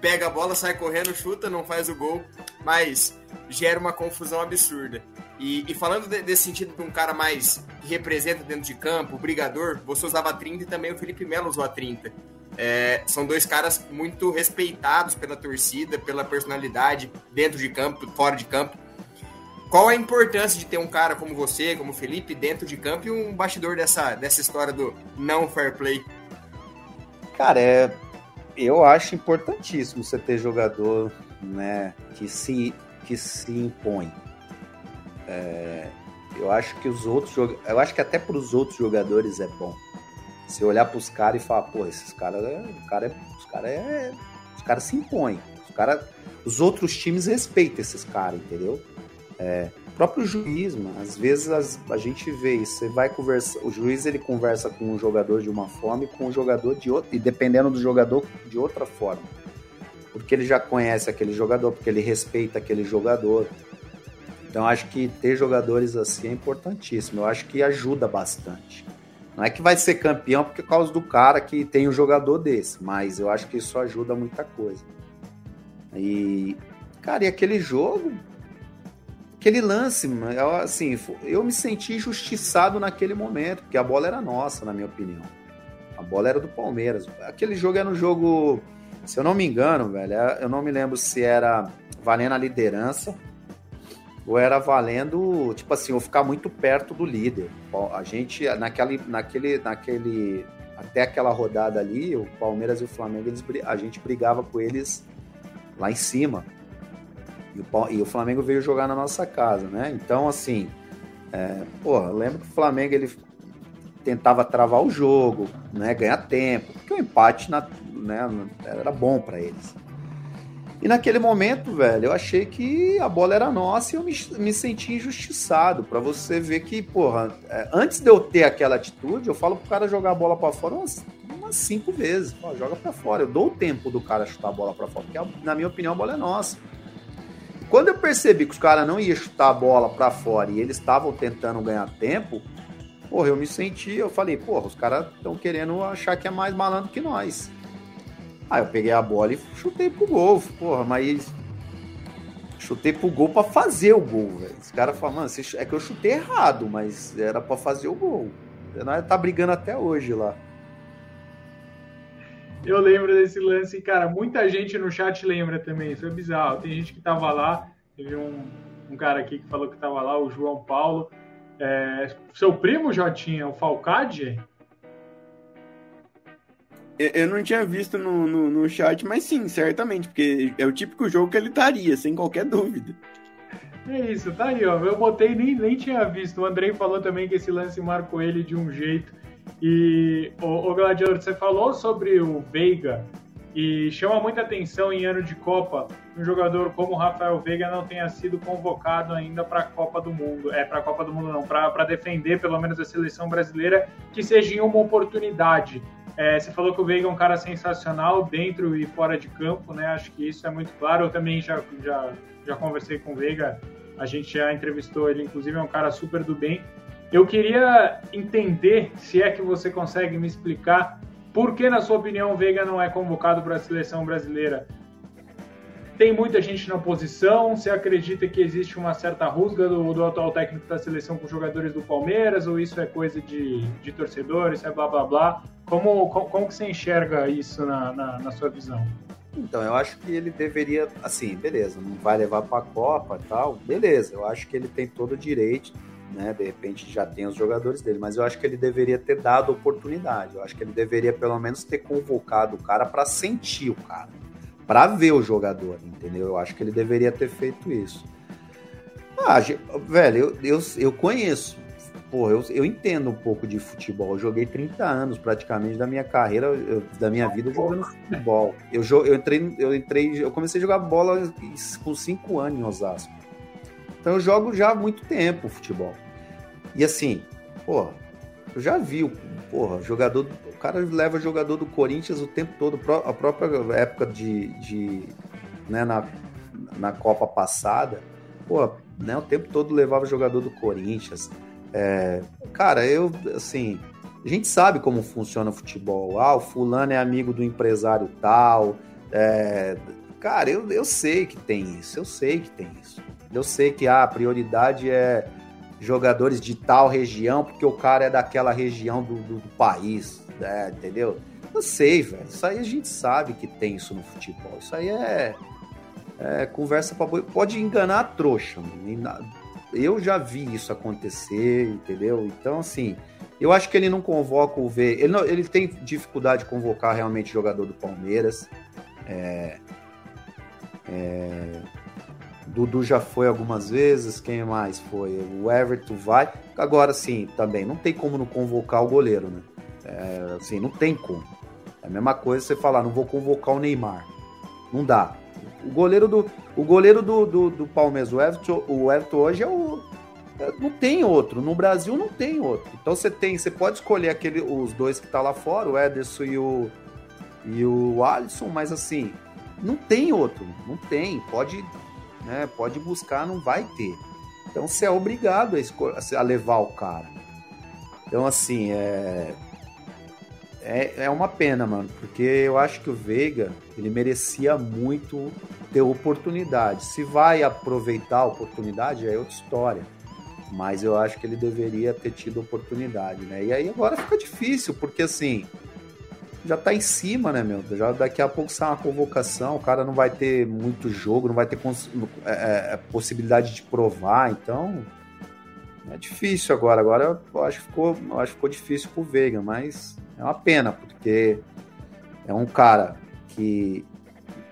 pega a bola, sai correndo, chuta, não faz o gol, mas gera uma confusão absurda. E, e falando de, desse sentido de um cara mais que representa dentro de campo, brigador, você usava 30 e também o Felipe Melo usou a 30. É, são dois caras muito respeitados pela torcida, pela personalidade dentro de campo, fora de campo. Qual a importância de ter um cara como você, como o Felipe, dentro de campo e um bastidor dessa, dessa história do não fair play? Cara, é, eu acho importantíssimo você ter jogador né, que, se, que se impõe. É, eu acho que os outros eu acho que até para os outros jogadores é bom. Se olhar para os caras e falar, pô, esses caras, é, cara é, os caras é, os caras se impõem. Os cara, os outros times respeitam esses caras, entendeu? É, próprio juiz, mano, às vezes as, a gente vê isso, você vai conversar, o juiz ele conversa com o jogador de uma forma e com o jogador de outra, e dependendo do jogador, de outra forma. Porque ele já conhece aquele jogador, porque ele respeita aquele jogador. Então acho que ter jogadores assim é importantíssimo, eu acho que ajuda bastante. Não é que vai ser campeão por causa do cara que tem um jogador desse, mas eu acho que isso ajuda muita coisa. E, cara, e aquele jogo, aquele lance, assim, eu me senti injustiçado naquele momento, porque a bola era nossa, na minha opinião. A bola era do Palmeiras. Aquele jogo era um jogo, se eu não me engano, velho, é, eu não me lembro se era valendo a liderança ou era valendo, tipo assim, ou ficar muito perto do líder. A gente, naquele, naquele, naquele, até aquela rodada ali, o Palmeiras e o Flamengo, eles, a gente brigava com eles lá em cima. E o, e o Flamengo veio jogar na nossa casa, né? Então, assim, é, porra, lembro que o Flamengo ele tentava travar o jogo, né? Ganhar tempo, porque o empate na, né, era bom para eles. E naquele momento, velho, eu achei que a bola era nossa e eu me, me senti injustiçado. para você ver que, porra, é, antes de eu ter aquela atitude, eu falo pro cara jogar a bola para fora umas, umas cinco vezes. Pô, joga para fora. Eu dou o tempo do cara chutar a bola para fora, porque, na minha opinião, a bola é nossa. Quando eu percebi que os caras não iam chutar a bola para fora e eles estavam tentando ganhar tempo, porra, eu me senti, eu falei, porra, os caras estão querendo achar que é mais malandro que nós. Aí eu peguei a bola e chutei pro gol, porra, mas chutei pro gol para fazer o gol, velho. Os caras falam, mano, é que eu chutei errado, mas era para fazer o gol. Nós tá brigando até hoje lá. Eu lembro desse lance, cara, muita gente no chat lembra também, isso é bizarro. Tem gente que tava lá, teve um, um cara aqui que falou que tava lá, o João Paulo. É, seu primo já tinha o Falcade? Eu não tinha visto no, no, no, chat, mas sim, certamente, porque é o típico jogo que ele estaria, sem qualquer dúvida. É isso, tá aí, ó. Eu botei nem, nem tinha visto. O Andrei falou também que esse lance marcou ele de um jeito e o, o Gladiador, você falou sobre o Veiga e chama muita atenção em ano de Copa um jogador como o Rafael Veiga não tenha sido convocado ainda para a Copa do Mundo, é para a Copa do Mundo não, para defender pelo menos a seleção brasileira, que seja uma oportunidade. É, você falou que o Veiga é um cara sensacional dentro e fora de campo, né? Acho que isso é muito claro. Eu também já, já, já conversei com o Veiga, a gente já entrevistou ele, inclusive é um cara super do bem. Eu queria entender, se é que você consegue me explicar, por que, na sua opinião, o Veiga não é convocado para a seleção brasileira? Tem muita gente na posição? Você acredita que existe uma certa rusga do, do atual técnico da seleção com jogadores do Palmeiras? Ou isso é coisa de, de torcedores, é blá blá blá? Como, como, como que você enxerga isso na, na, na sua visão? Então, eu acho que ele deveria, assim, beleza, não vai levar para a Copa tal, beleza, eu acho que ele tem todo o direito, né? De repente já tem os jogadores dele, mas eu acho que ele deveria ter dado oportunidade, eu acho que ele deveria pelo menos ter convocado o cara para sentir o cara, para ver o jogador, entendeu? Eu acho que ele deveria ter feito isso. Ah, velho, eu, eu, eu conheço porra, eu, eu entendo um pouco de futebol. Eu joguei 30 anos praticamente da minha carreira, eu, da minha vida jogando futebol. Eu, eu entrei, eu entrei, eu comecei a jogar bola com 5 anos em Osasco. Então eu jogo já há muito tempo futebol. E assim, porra, eu já vi, porra, jogador, o cara leva jogador do Corinthians o tempo todo, a própria época de, de né, na, na Copa passada, pô, né, o tempo todo levava jogador do Corinthians. É, cara, eu, assim, a gente sabe como funciona o futebol. Ah, o fulano é amigo do empresário tal. É, cara, eu, eu sei que tem isso, eu sei que tem isso. Eu sei que ah, a prioridade é jogadores de tal região, porque o cara é daquela região do, do, do país, né, entendeu? Eu sei, velho. Isso aí a gente sabe que tem isso no futebol. Isso aí é, é conversa para Pode enganar a trouxa. Mano eu já vi isso acontecer, entendeu? Então, assim, eu acho que ele não convoca o V. Ele, não, ele tem dificuldade de convocar realmente jogador do Palmeiras. É, é, Dudu já foi algumas vezes, quem mais foi? O Everton vai. Agora sim, também não tem como não convocar o goleiro, né? É, assim, não tem como. É a mesma coisa você falar, não vou convocar o Neymar. Não dá. O goleiro do, o goleiro do, do, do Palmeiras, o Everton, o Everton hoje é o. É, não tem outro. No Brasil não tem outro. Então você tem, você pode escolher aquele, os dois que tá lá fora, o Ederson e o, e o Alisson, mas assim, não tem outro. Não tem. Pode, né, pode buscar, não vai ter. Então você é obrigado a, a levar o cara. Então, assim, é, é, é uma pena, mano, porque eu acho que o Veiga, ele merecia muito ter oportunidade. Se vai aproveitar a oportunidade, é outra história. Mas eu acho que ele deveria ter tido oportunidade, né? E aí agora fica difícil, porque assim, já tá em cima, né, meu? Já daqui a pouco sai uma convocação, o cara não vai ter muito jogo, não vai ter é, é, é, possibilidade de provar, então é difícil agora. Agora eu acho que ficou, acho que ficou difícil pro Veiga, mas é uma pena, porque é um cara que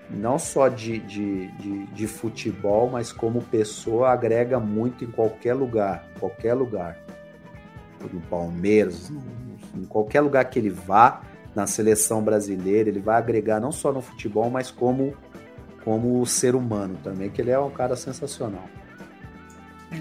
não só de, de, de, de, futebol, mas como pessoa agrega muito em qualquer lugar, qualquer lugar. No Palmeiras, em qualquer lugar que ele vá, na seleção brasileira, ele vai agregar não só no futebol, mas como como ser humano também, que ele é um cara sensacional.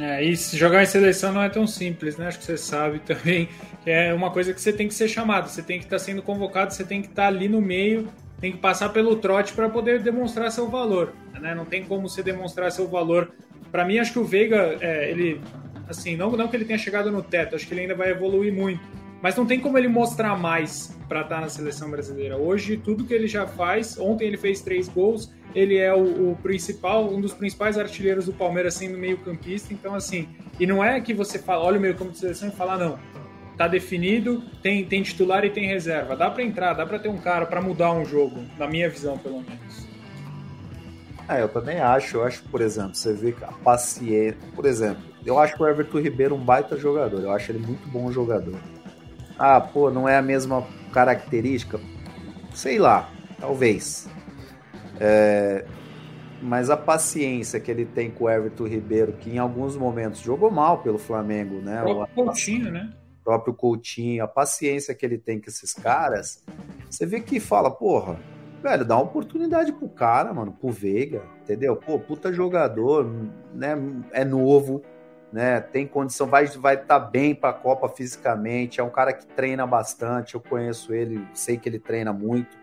É, e jogar em seleção não é tão simples, né? Acho que você sabe também. É uma coisa que você tem que ser chamado, você tem que estar sendo convocado, você tem que estar ali no meio, tem que passar pelo trote para poder demonstrar seu valor. Né? Não tem como você demonstrar seu valor. Para mim, acho que o Veiga, é, ele, assim, não, não que ele tenha chegado no teto, acho que ele ainda vai evoluir muito. Mas não tem como ele mostrar mais para estar na seleção brasileira. Hoje, tudo que ele já faz, ontem ele fez três gols, ele é o, o, principal, um dos principais artilheiros do Palmeiras sendo meio-campista. Então, assim, e não é que você fala, olha o meio-campo de seleção e fala, não, tá definido, tem, tem titular e tem reserva. Dá para entrar, dá para ter um cara para mudar um jogo, na minha visão, pelo menos. É, eu também acho. Eu acho, por exemplo, você vê a paciência. Por exemplo, eu acho o Everton Ribeiro um baita jogador. Eu acho ele muito bom jogador. Ah, pô, não é a mesma característica? Sei lá, talvez. É, mas a paciência que ele tem com o Everton Ribeiro, que em alguns momentos jogou mal pelo Flamengo, né? O próprio Coutinho, né? O próprio Coutinho, a paciência que ele tem com esses caras, você vê que fala, porra, velho, dá uma oportunidade pro cara, mano, pro Veiga, entendeu? Pô, puta jogador, né? É novo, né? Tem condição, vai vai estar tá bem para a Copa fisicamente. É um cara que treina bastante. Eu conheço ele, sei que ele treina muito.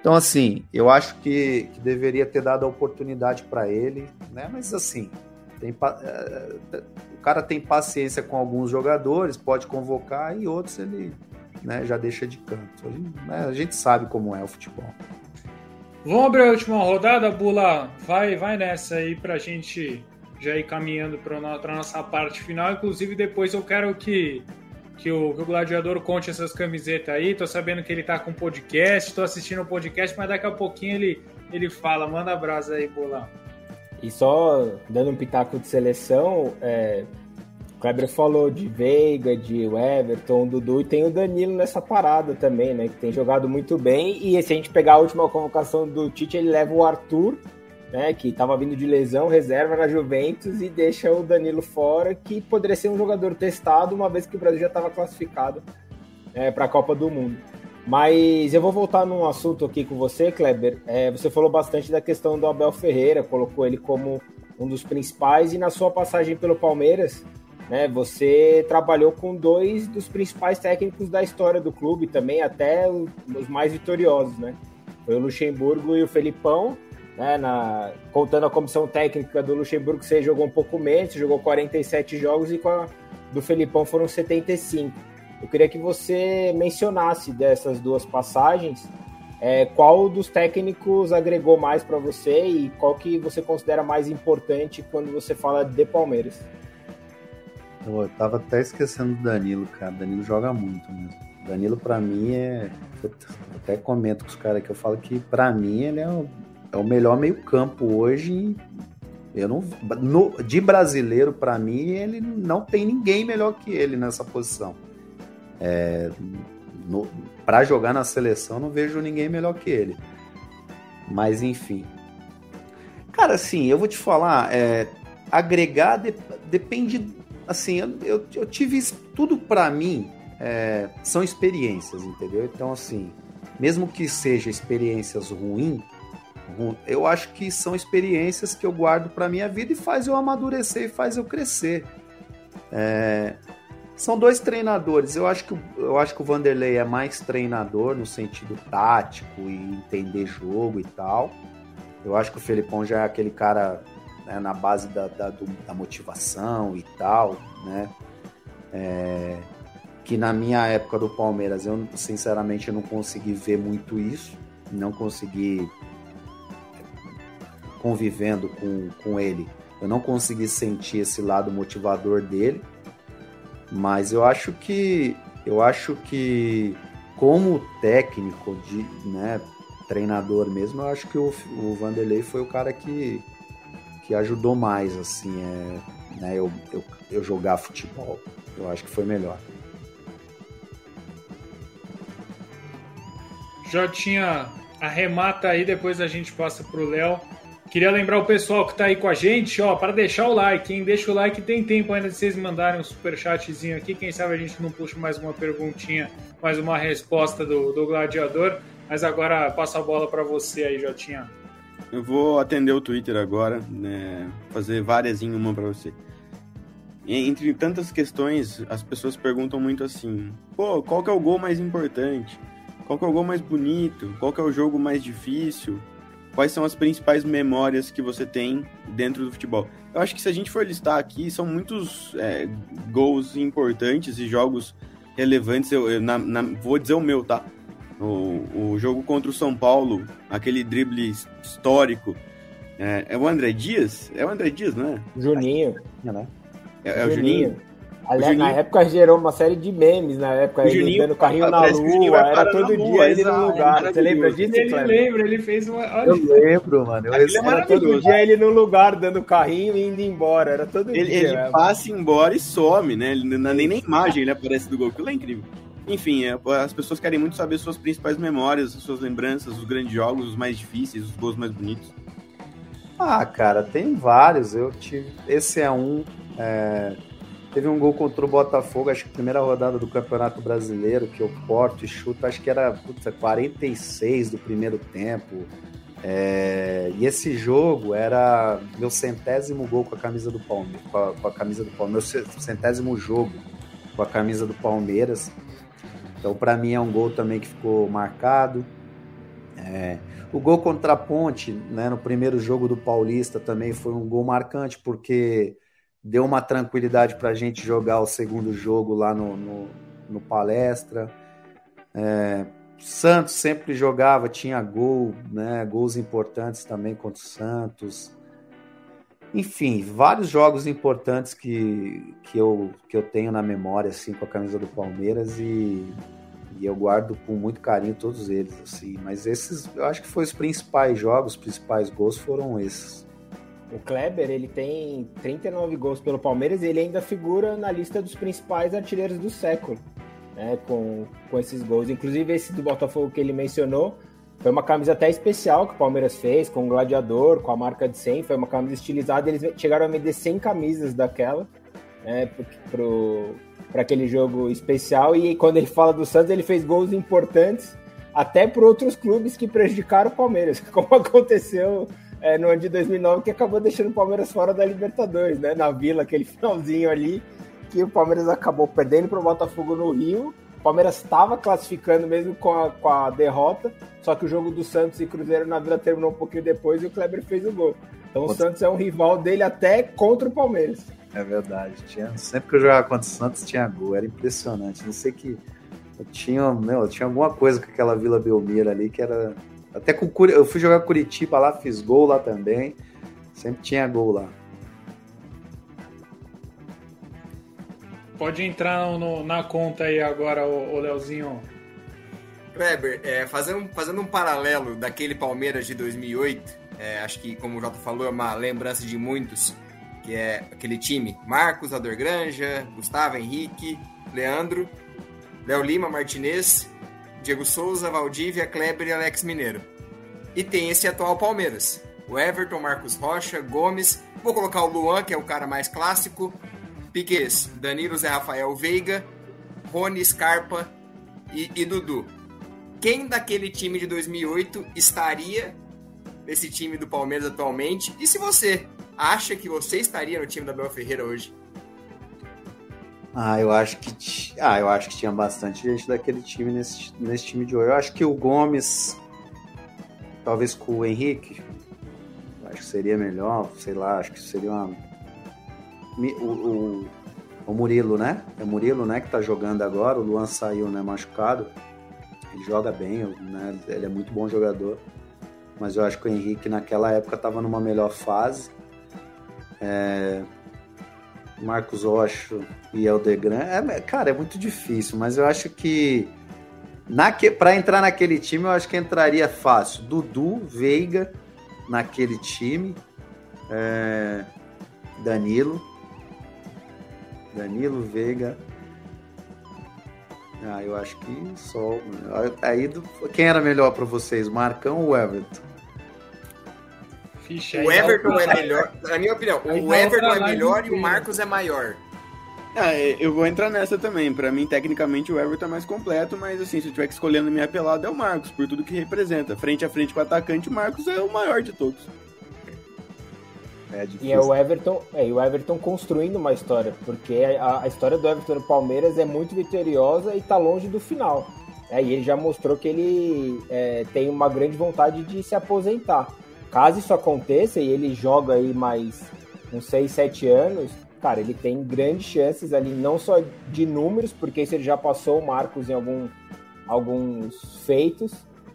Então, assim, eu acho que, que deveria ter dado a oportunidade para ele, né? Mas assim, Tem, é, o cara tem paciência com alguns jogadores, pode convocar, e outros ele né, já deixa de canto. A gente, né, a gente sabe como é o futebol. Vamos abrir a última rodada, Bula. Vai, vai nessa aí pra gente já ir caminhando para a nossa parte final. Inclusive, depois eu quero que, que, o, que o Gladiador conte essas camisetas aí. Tô sabendo que ele tá com podcast, tô assistindo o podcast, mas daqui a pouquinho ele, ele fala. Manda brasa aí, Bula. E só dando um pitaco de seleção, é, o Kleber falou de Veiga, de Everton, Dudu, e tem o Danilo nessa parada também, né? Que tem jogado muito bem. E se a gente pegar a última convocação do Tite, ele leva o Arthur, né? Que estava vindo de lesão, reserva na Juventus, e deixa o Danilo fora, que poderia ser um jogador testado, uma vez que o Brasil já estava classificado é, para a Copa do Mundo. Mas eu vou voltar num assunto aqui com você, Kleber. É, você falou bastante da questão do Abel Ferreira, colocou ele como um dos principais, e na sua passagem pelo Palmeiras, né, você trabalhou com dois dos principais técnicos da história do clube também, até os mais vitoriosos, né? Foi o Luxemburgo e o Felipão, né, na, contando a comissão técnica do Luxemburgo, você jogou um pouco menos, jogou 47 jogos e com a do Felipão foram 75. Eu queria que você mencionasse dessas duas passagens é, qual dos técnicos agregou mais para você e qual que você considera mais importante quando você fala de Palmeiras. Eu tava até esquecendo do Danilo, cara. Danilo joga muito mesmo. Danilo, para mim, é. Eu até comento com os caras que eu falo que, para mim, ele é o, é o melhor meio-campo hoje. Eu não. No, de brasileiro, para mim, ele não tem ninguém melhor que ele nessa posição. É, para jogar na seleção, não vejo ninguém melhor que ele. Mas enfim. Cara, assim, eu vou te falar, é, agregar de, depende. Assim, eu, eu, eu tive tudo para mim é, são experiências, entendeu? Então, assim, mesmo que seja experiências ruins, eu acho que são experiências que eu guardo para minha vida e faz eu amadurecer e faz eu crescer. É, são dois treinadores. Eu acho que, eu acho que o Vanderlei é mais treinador no sentido tático e entender jogo e tal. Eu acho que o Felipão já é aquele cara né, na base da, da, do, da, motivação e tal, né? É, que na minha época do Palmeiras eu sinceramente não consegui ver muito isso, não consegui convivendo com, com ele, eu não consegui sentir esse lado motivador dele. Mas eu acho que eu acho que como técnico de, né, treinador mesmo, eu acho que o, o Vanderlei foi o cara que, que ajudou mais assim, é, né, eu, eu, eu jogar futebol. Eu acho que foi melhor. Já tinha arremata aí, depois a gente passa pro Léo. Queria lembrar o pessoal que está aí com a gente, ó, para deixar o like, hein? Deixa o like, tem tempo ainda de vocês mandarem um super chatzinho aqui. Quem sabe a gente não puxa mais uma perguntinha, mais uma resposta do, do gladiador. Mas agora passa a bola para você aí, Jotinha. Eu vou atender o Twitter agora, né? Fazer várias em uma para você. Entre tantas questões, as pessoas perguntam muito assim: pô, qual que é o gol mais importante? Qual que é o gol mais bonito? Qual que é o jogo mais difícil? Quais são as principais memórias que você tem dentro do futebol. Eu acho que se a gente for listar aqui, são muitos é, gols importantes e jogos relevantes. Eu, eu na, na, vou dizer o meu, tá? O, o jogo contra o São Paulo, aquele drible histórico. É, é o André Dias? É o André Dias, não é? Juninho. É, é o Juninho. Aliás, na época gerou uma série de memes, na época, ele Juninho, dando carrinho na lua, era todo dia lua, ele no lugar. Você lembra disso, Ele lembra, ele fez uma... Olha. Eu lembro, mano. Eu era, era todo dia ele no lugar, dando carrinho e indo embora, era todo ele, dia. Ele mesmo. passa embora e some, né? Ele, nem na imagem ele aparece do gol, aquilo é incrível. Enfim, é, as pessoas querem muito saber suas principais memórias, suas lembranças, os grandes jogos, os mais difíceis, os gols mais bonitos. Ah, cara, tem vários. Eu tive. Esse é um. É Teve um gol contra o Botafogo, acho que primeira rodada do Campeonato Brasileiro, que eu corto e chuto, acho que era putz, 46 do primeiro tempo. É, e esse jogo era meu centésimo gol com a camisa do Palmeiras, com a, com a camisa do Palmeiras, meu centésimo jogo com a camisa do Palmeiras. Então, para mim é um gol também que ficou marcado. É, o gol contra a Ponte, né, no primeiro jogo do Paulista também foi um gol marcante, porque deu uma tranquilidade para a gente jogar o segundo jogo lá no, no, no palestra. É, Santos sempre jogava, tinha gol, né, gols importantes também contra o Santos. Enfim, vários jogos importantes que, que, eu, que eu tenho na memória assim com a camisa do Palmeiras e e eu guardo com muito carinho todos eles, assim. Mas esses, eu acho que foram os principais jogos, os principais gols foram esses. O Kleber, ele tem 39 gols pelo Palmeiras e ele ainda figura na lista dos principais artilheiros do século, né, com, com esses gols. Inclusive esse do Botafogo que ele mencionou, foi uma camisa até especial que o Palmeiras fez, com o gladiador, com a marca de 100, foi uma camisa estilizada, eles chegaram a vender 100 camisas daquela, né, para aquele jogo especial. E quando ele fala do Santos, ele fez gols importantes até para outros clubes que prejudicaram o Palmeiras, como aconteceu é, no ano de 2009, que acabou deixando o Palmeiras fora da Libertadores, né? Na Vila, aquele finalzinho ali, que o Palmeiras acabou perdendo para o Botafogo no Rio. O Palmeiras estava classificando mesmo com a, com a derrota, só que o jogo do Santos e Cruzeiro na Vila terminou um pouquinho depois e o Kleber fez o gol. Então o Santos é um rival dele até contra o Palmeiras. É verdade. Tinha, sempre que eu jogava contra o Santos tinha gol, era impressionante. Não sei que. Eu tinha, meu, eu tinha alguma coisa com aquela Vila Belmiro ali que era. Até com Eu fui jogar Curitiba lá, fiz gol lá também. Sempre tinha gol lá. Pode entrar no, na conta aí agora, o, o Leozinho. Kleber, é, fazendo, fazendo um paralelo daquele Palmeiras de 2008, é, acho que, como o Jota falou, é uma lembrança de muitos que é aquele time Marcos, Ador Granja, Gustavo Henrique, Leandro, Léo Lima, Martinez, Diego Souza, Valdívia, Kleber e Alex Mineiro. E tem esse atual Palmeiras. O Everton, Marcos Rocha, Gomes. Vou colocar o Luan, que é o cara mais clássico. Piquez, Danilo, Zé Rafael Veiga, Rony, Scarpa e, e Dudu. Quem daquele time de 2008 estaria nesse time do Palmeiras atualmente? E se você acha que você estaria no time da Bel Ferreira hoje? Ah, eu acho que ah, eu acho que tinha bastante gente daquele time nesse, nesse time de hoje. Eu acho que o Gomes, talvez com o Henrique, acho que seria melhor, sei lá, acho que seria uma o, o, o Murilo, né? É o Murilo, né, que tá jogando agora. O Luan saiu, né, machucado. Ele joga bem, né? Ele é muito bom jogador. Mas eu acho que o Henrique naquela época estava numa melhor fase. É, Marcos Ocho e Aldegran. É, cara, é muito difícil, mas eu acho que para entrar naquele time, eu acho que entraria fácil. Dudu, Veiga naquele time. É, Danilo. Danilo, Veiga. Ah, eu acho que só. Aí, quem era melhor para vocês, Marcão ou Everton? Ficha o Everton é melhor. Na minha opinião, o Everton é melhor e o Marcos é maior. Ah, é, eu vou entrar nessa também. Para mim, tecnicamente, o Everton é mais completo, mas assim, se eu tiver que escolher na minha pelada, é o Marcos, por tudo que representa. Frente a frente com o atacante, o Marcos é o maior de todos. É e é o Everton, é, o Everton construindo uma história, porque a, a, história do Everton no Palmeiras é muito vitoriosa e tá longe do final. É, e ele já mostrou que ele é, tem uma grande vontade de se aposentar. Caso isso aconteça e ele joga aí mais uns 6, 7 anos, cara, ele tem grandes chances ali, não só de números, porque isso ele já passou o Marcos em algum, alguns feitos,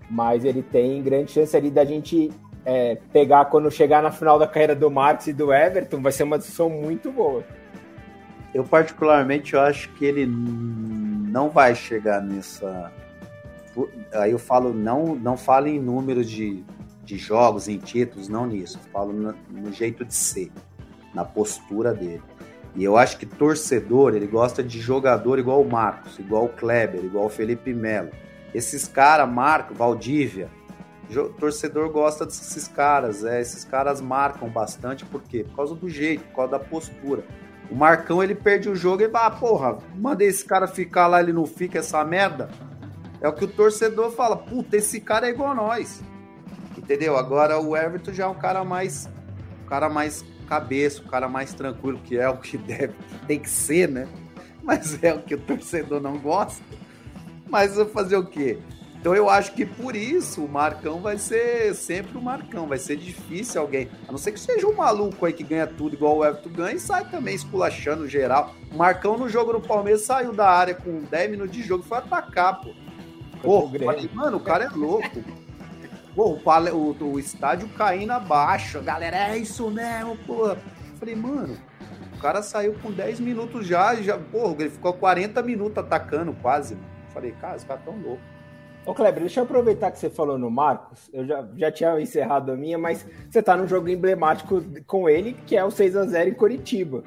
mas ele tem grande chance ali da gente é, pegar quando chegar na final da carreira do Marcos e do Everton, vai ser uma discussão muito boa. Eu particularmente eu acho que ele não vai chegar nessa. Aí eu falo não, não falo em número de de jogos, em títulos, não nisso. Eu falo no, no, jeito de ser, na postura dele. E eu acho que torcedor, ele gosta de jogador igual o Marcos, igual o Kleber, igual o Felipe Melo. Esses caras, Marco, Valdívia, torcedor gosta desses caras. É, esses caras marcam bastante, por quê? Por causa do jeito, por causa da postura. O Marcão, ele perde o jogo e vai, ah, porra, mandei esse cara ficar lá, ele não fica, essa merda. É o que o torcedor fala, puta, esse cara é igual a nós. Entendeu? Agora o Everton já é um cara mais. Um cara mais cabeça, um cara mais tranquilo, que é o que deve, tem que ser, né? Mas é o que o torcedor não gosta. Mas eu fazer o quê? Então eu acho que por isso o Marcão vai ser sempre o Marcão. Vai ser difícil alguém. A não ser que seja um maluco aí que ganha tudo igual o Everton ganha e sai também esculachando geral. O Marcão no jogo no Palmeiras saiu da área com 10 minutos de jogo e foi atacar, pô. Pô, falei, mano, o cara é louco. Pô, o, o, o estádio caindo abaixo. Galera, é isso mesmo, pô. Falei, mano, o cara saiu com 10 minutos já, já, porra, ele ficou 40 minutos atacando quase. Falei, cara, esse cara tão louco. Ô, Kleber, deixa eu aproveitar que você falou no Marcos. Eu já, já tinha encerrado a minha, mas você tá num jogo emblemático com ele, que é o 6 a 0 em Curitiba.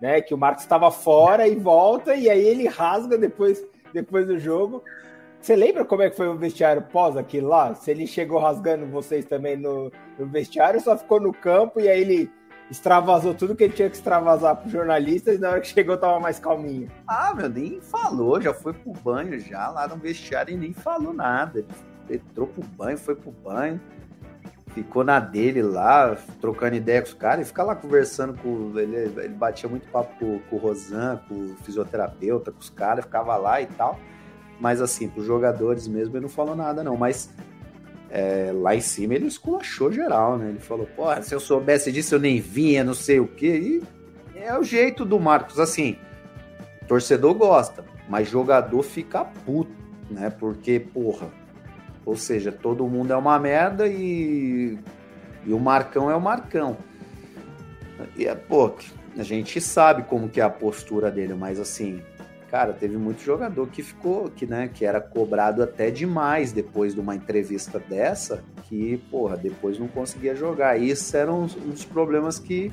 Né? Que o Marcos estava fora e volta, e aí ele rasga depois, depois do jogo. Você lembra como é que foi o vestiário pós aquilo lá? Se ele chegou rasgando vocês também no, no vestiário, só ficou no campo e aí ele extravasou tudo que ele tinha que extravasar pro jornalista e na hora que chegou tava mais calminho. Ah, meu, nem falou, já foi pro banho já lá no vestiário e nem falou nada. Ele entrou pro banho, foi pro banho, ficou na dele lá, trocando ideia com os caras e fica lá conversando com. Ele, ele batia muito papo com, com o Rosan, com o fisioterapeuta, com os caras, ficava lá e tal. Mas assim, pros jogadores mesmo ele não falou nada, não. Mas é, lá em cima ele esculachou geral, né? Ele falou, pô, se eu soubesse disso eu nem vinha, não sei o quê. E é o jeito do Marcos, assim, torcedor gosta, mas jogador fica puto, né? Porque, porra, ou seja, todo mundo é uma merda e, e o Marcão é o Marcão. E é, pô, a gente sabe como que é a postura dele, mas assim, cara, teve muito jogador que ficou, que, né, que era cobrado até demais depois de uma entrevista dessa, que, porra, depois não conseguia jogar. Isso eram dos problemas que,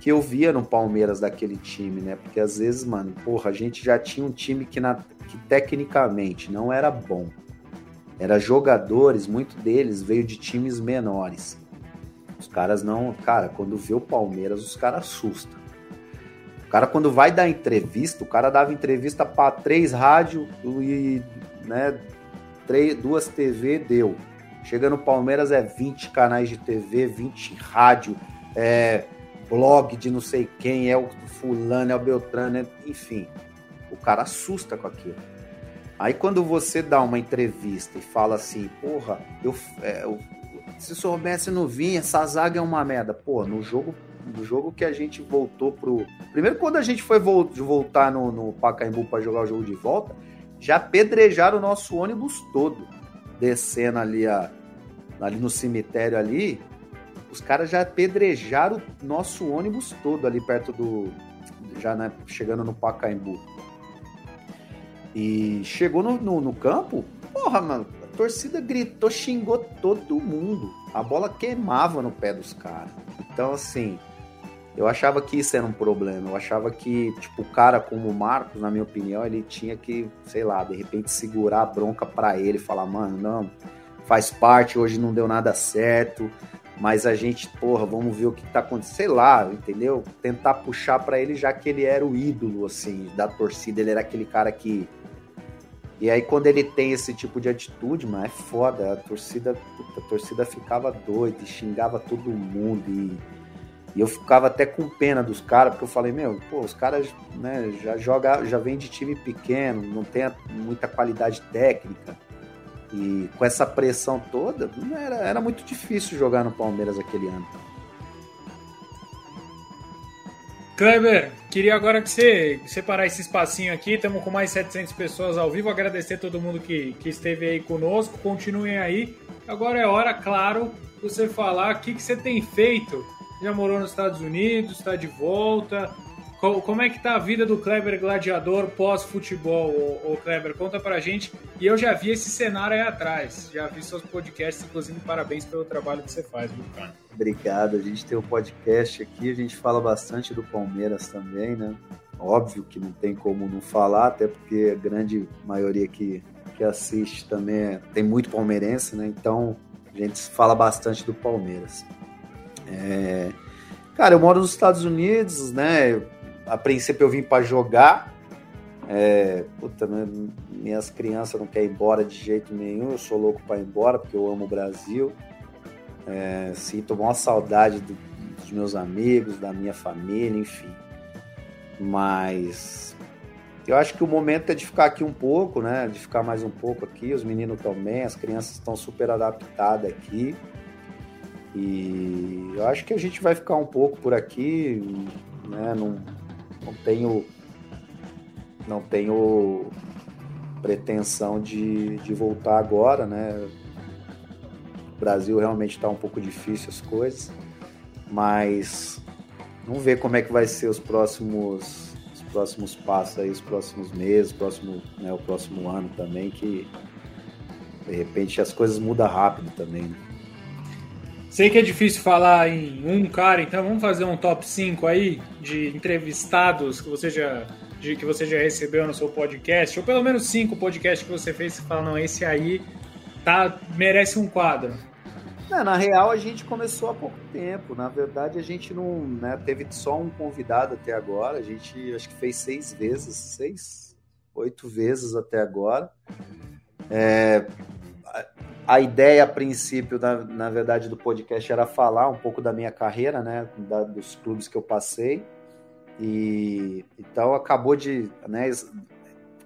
que eu via no Palmeiras daquele time, né? Porque às vezes, mano, porra, a gente já tinha um time que, na, que tecnicamente não era bom. Era jogadores, muito deles veio de times menores. Os caras não, cara, quando vê o Palmeiras, os caras assustam. O cara, quando vai dar entrevista, o cara dava entrevista para três rádios e né, três, duas TV, deu. Chega no Palmeiras é 20 canais de TV, 20 rádio, é blog de não sei quem, é o fulano, é o Beltrano, é, enfim. O cara assusta com aquilo. Aí quando você dá uma entrevista e fala assim, porra, eu, é, eu se soubesse não vinha, essa zaga é uma merda. Pô, no jogo do jogo que a gente voltou pro. Primeiro, quando a gente foi voltar no, no Pacaembu para jogar o jogo de volta, já apedrejaram o nosso ônibus todo, descendo ali, a, ali no cemitério ali. Os caras já apedrejaram o nosso ônibus todo ali perto do. Já né, chegando no Pacaembu. E chegou no, no, no campo, porra, mano, a torcida gritou, xingou todo mundo. A bola queimava no pé dos caras. Então, assim, eu achava que isso era um problema. Eu achava que, tipo, o cara como o Marcos, na minha opinião, ele tinha que, sei lá, de repente segurar a bronca para ele, falar, mano, não, faz parte, hoje não deu nada certo, mas a gente, porra, vamos ver o que tá acontecendo, sei lá, entendeu? Tentar puxar para ele, já que ele era o ídolo, assim, da torcida, ele era aquele cara que. E aí, quando ele tem esse tipo de atitude, mano, é foda. A torcida, a torcida ficava doida, xingava todo mundo e e eu ficava até com pena dos caras, porque eu falei, meu, pô, os caras né, já joga, já vem de time pequeno, não tem muita qualidade técnica. E com essa pressão toda, era, era muito difícil jogar no Palmeiras aquele ano. Kleber, queria agora que você separar esse espacinho aqui. Estamos com mais 700 pessoas ao vivo. Agradecer a todo mundo que, que esteve aí conosco. Continuem aí. Agora é hora, claro, você falar o que, que você tem feito já morou nos Estados Unidos, está de volta. Como é que tá a vida do Kleber Gladiador pós-futebol, o Kleber? Conta pra gente. E eu já vi esse cenário aí atrás. Já vi seus podcasts, inclusive parabéns pelo trabalho que você faz, meu cara. Obrigado. A gente tem um podcast aqui, a gente fala bastante do Palmeiras também, né? Óbvio que não tem como não falar, até porque a grande maioria que, que assiste também é, tem muito palmeirense, né? Então a gente fala bastante do Palmeiras. É... Cara, eu moro nos Estados Unidos, né? A princípio eu vim para jogar. É... Puta, minhas crianças não querem ir embora de jeito nenhum. Eu sou louco para ir embora porque eu amo o Brasil. É... Sinto uma saudade do, dos meus amigos, da minha família, enfim. Mas eu acho que o momento é de ficar aqui um pouco, né? De ficar mais um pouco aqui. Os meninos bem, as crianças estão super adaptadas aqui. E eu acho que a gente vai ficar um pouco por aqui, né? Não, não tenho não tenho pretensão de, de voltar agora, né? O Brasil realmente está um pouco difícil as coisas, mas vamos ver como é que vai ser os próximos os próximos passos aí, os próximos meses, próximo, né, o próximo ano também, que de repente as coisas mudam rápido também. Né? Sei que é difícil falar em um cara, então vamos fazer um top 5 aí de entrevistados que você já de, que você já recebeu no seu podcast, ou pelo menos cinco podcasts que você fez, você fala, não, esse aí tá, merece um quadro. É, na real, a gente começou há pouco tempo. Na verdade, a gente não né, teve só um convidado até agora. A gente acho que fez seis vezes, seis, oito vezes até agora. É, a ideia, a princípio, na, na verdade, do podcast era falar um pouco da minha carreira, né, da, dos clubes que eu passei. E então acabou de, né,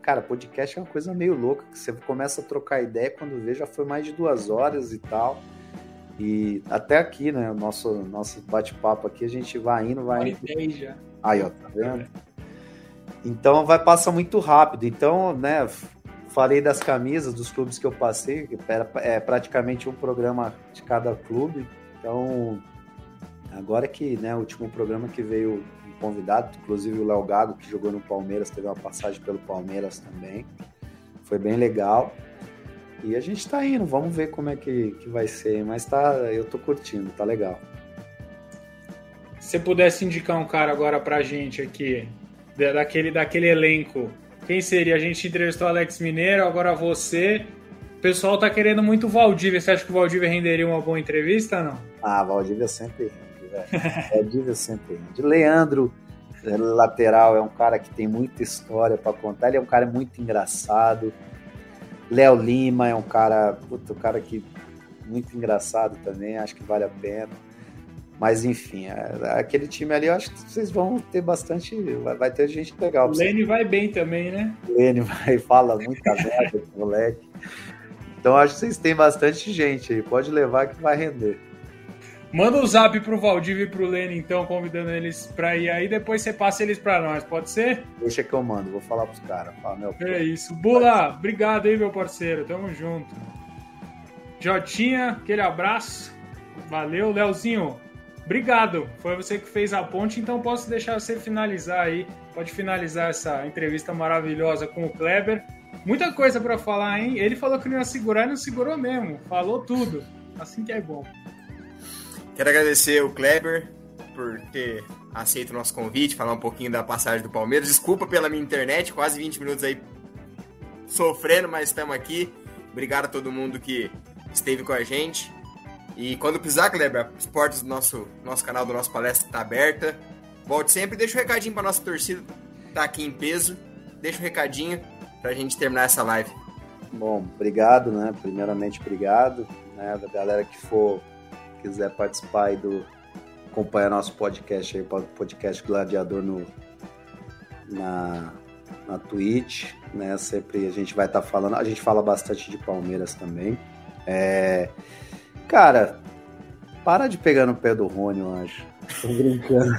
cara, podcast é uma coisa meio louca, que você começa a trocar ideia quando vê já foi mais de duas horas e tal. E até aqui, né, o nosso, nosso bate-papo aqui, a gente vai indo, vai indo. Já. Aí, ó, tá vendo? Então vai passar muito rápido. Então, né, falei das camisas dos clubes que eu passei, que era é, praticamente um programa de cada clube. Então, agora que, né, o último programa que veio convidado, inclusive o Léo Gago, que jogou no Palmeiras, teve uma passagem pelo Palmeiras também. Foi bem legal. E a gente tá indo, vamos ver como é que, que vai ser, mas tá, eu tô curtindo, tá legal. Se você pudesse indicar um cara agora pra gente aqui, daquele, daquele elenco, quem seria? A gente entrevistou Alex Mineiro, agora você. O pessoal tá querendo muito o Valdívia. Você acha que o Valdívia renderia uma boa entrevista ou não? Ah, Valdívia sempre é Diva sempre. De Leandro, é, lateral, é um cara que tem muita história para contar. Ele é um cara muito engraçado. Léo Lima é um cara, puta, um cara que muito engraçado também, acho que vale a pena. Mas enfim, é, aquele time ali, eu acho que vocês vão ter bastante. Vai, vai ter gente legal. O Lene vai bem também, né? O Lene vai, fala muita merda, moleque. Então acho que vocês têm bastante gente aí. Pode levar que vai render. Manda o um zap pro Valdívio e pro Lene, então, convidando eles pra ir aí, depois você passa eles pra nós, pode ser? Deixa que eu mando, vou falar pros caras. É isso. Bula, obrigado aí, meu parceiro, tamo junto. Jotinha, aquele abraço. Valeu, Leozinho. Obrigado. Foi você que fez a ponte, então posso deixar você finalizar aí. Pode finalizar essa entrevista maravilhosa com o Kleber. Muita coisa para falar, hein? Ele falou que não ia segurar e não segurou mesmo. Falou tudo. Assim que é bom. Quero agradecer o Kleber por ter aceito o nosso convite, falar um pouquinho da passagem do Palmeiras. Desculpa pela minha internet, quase 20 minutos aí sofrendo, mas estamos aqui. Obrigado a todo mundo que esteve com a gente. E quando precisar, Kleber, as portas do nosso, nosso canal, do nosso palestra está aberta. Volte sempre, deixa um recadinho para nossa torcida, tá aqui em peso. Deixa um recadinho para a gente terminar essa live. Bom, obrigado, né? Primeiramente, obrigado, né? Da galera que for quiser participar aí do. acompanhar nosso podcast aí, podcast Gladiador no, na, na Twitch, né? Sempre a gente vai estar tá falando. A gente fala bastante de Palmeiras também. É, cara, para de pegar no pé do Rony, eu acho. Tô brincando.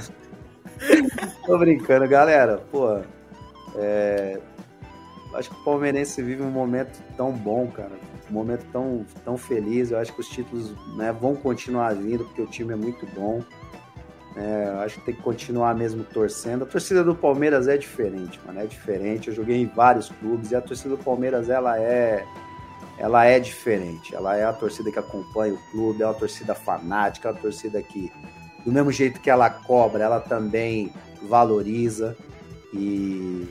Tô brincando, galera. Pô, é, acho que o palmeirense vive um momento tão bom, cara um momento tão, tão feliz. Eu acho que os títulos né, vão continuar vindo, porque o time é muito bom. É, eu acho que tem que continuar mesmo torcendo. A torcida do Palmeiras é diferente, mano, é diferente. Eu joguei em vários clubes e a torcida do Palmeiras ela é ela é diferente. Ela é a torcida que acompanha o clube, é uma torcida fanática, é uma torcida que do mesmo jeito que ela cobra, ela também valoriza e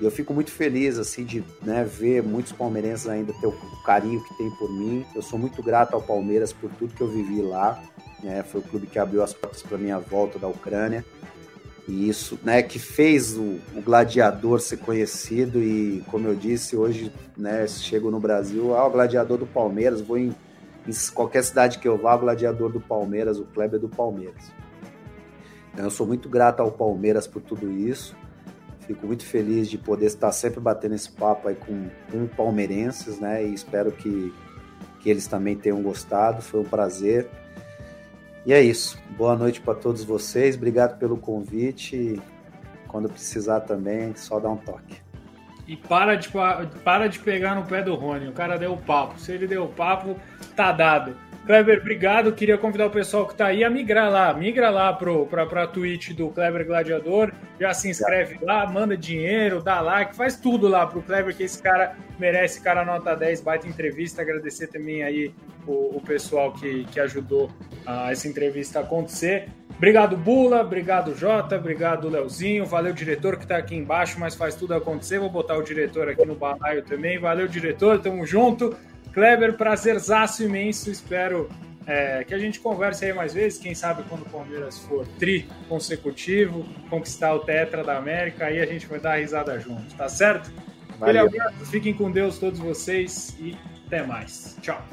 eu fico muito feliz assim de né, ver muitos palmeirenses ainda ter o, carinho que tem por mim. Eu sou muito grato ao Palmeiras por tudo que eu vivi lá. Né? Foi o clube que abriu as portas para minha volta da Ucrânia. Isso, né, que fez o, o, gladiador ser conhecido e, como eu disse, hoje, né, chego no Brasil, ah, o gladiador do Palmeiras, vou em, em qualquer cidade que eu vá, o gladiador do Palmeiras, o Kleber do Palmeiras. Então, eu sou muito grato ao Palmeiras por tudo isso Fico muito feliz de poder estar sempre batendo esse papo aí com, com palmeirenses, né? E espero que, que eles também tenham gostado. Foi um prazer. E é isso. Boa noite para todos vocês. Obrigado pelo convite. Quando precisar também, só dá um toque. E para de, para de pegar no pé do Rony. O cara deu o papo. Se ele deu o papo, tá dado. Kleber, obrigado. Queria convidar o pessoal que está aí a migrar lá. Migra lá para a Twitch do Kleber Gladiador. Já se inscreve lá, manda dinheiro, dá like, faz tudo lá pro Kleber, que esse cara merece, cara nota 10, baita entrevista. Agradecer também aí o, o pessoal que, que ajudou a essa entrevista a acontecer. Obrigado, Bula. Obrigado, Jota. Obrigado, Leozinho. Valeu, diretor, que está aqui embaixo, mas faz tudo acontecer. Vou botar o diretor aqui no balaio também. Valeu, diretor. Tamo junto. Kleber, prazerzaço imenso. Espero é, que a gente converse aí mais vezes. Quem sabe quando o Palmeiras for tri consecutivo, conquistar o Tetra da América, aí a gente vai dar a risada junto, tá certo? Valeu. Fiquem com Deus todos vocês e até mais. Tchau.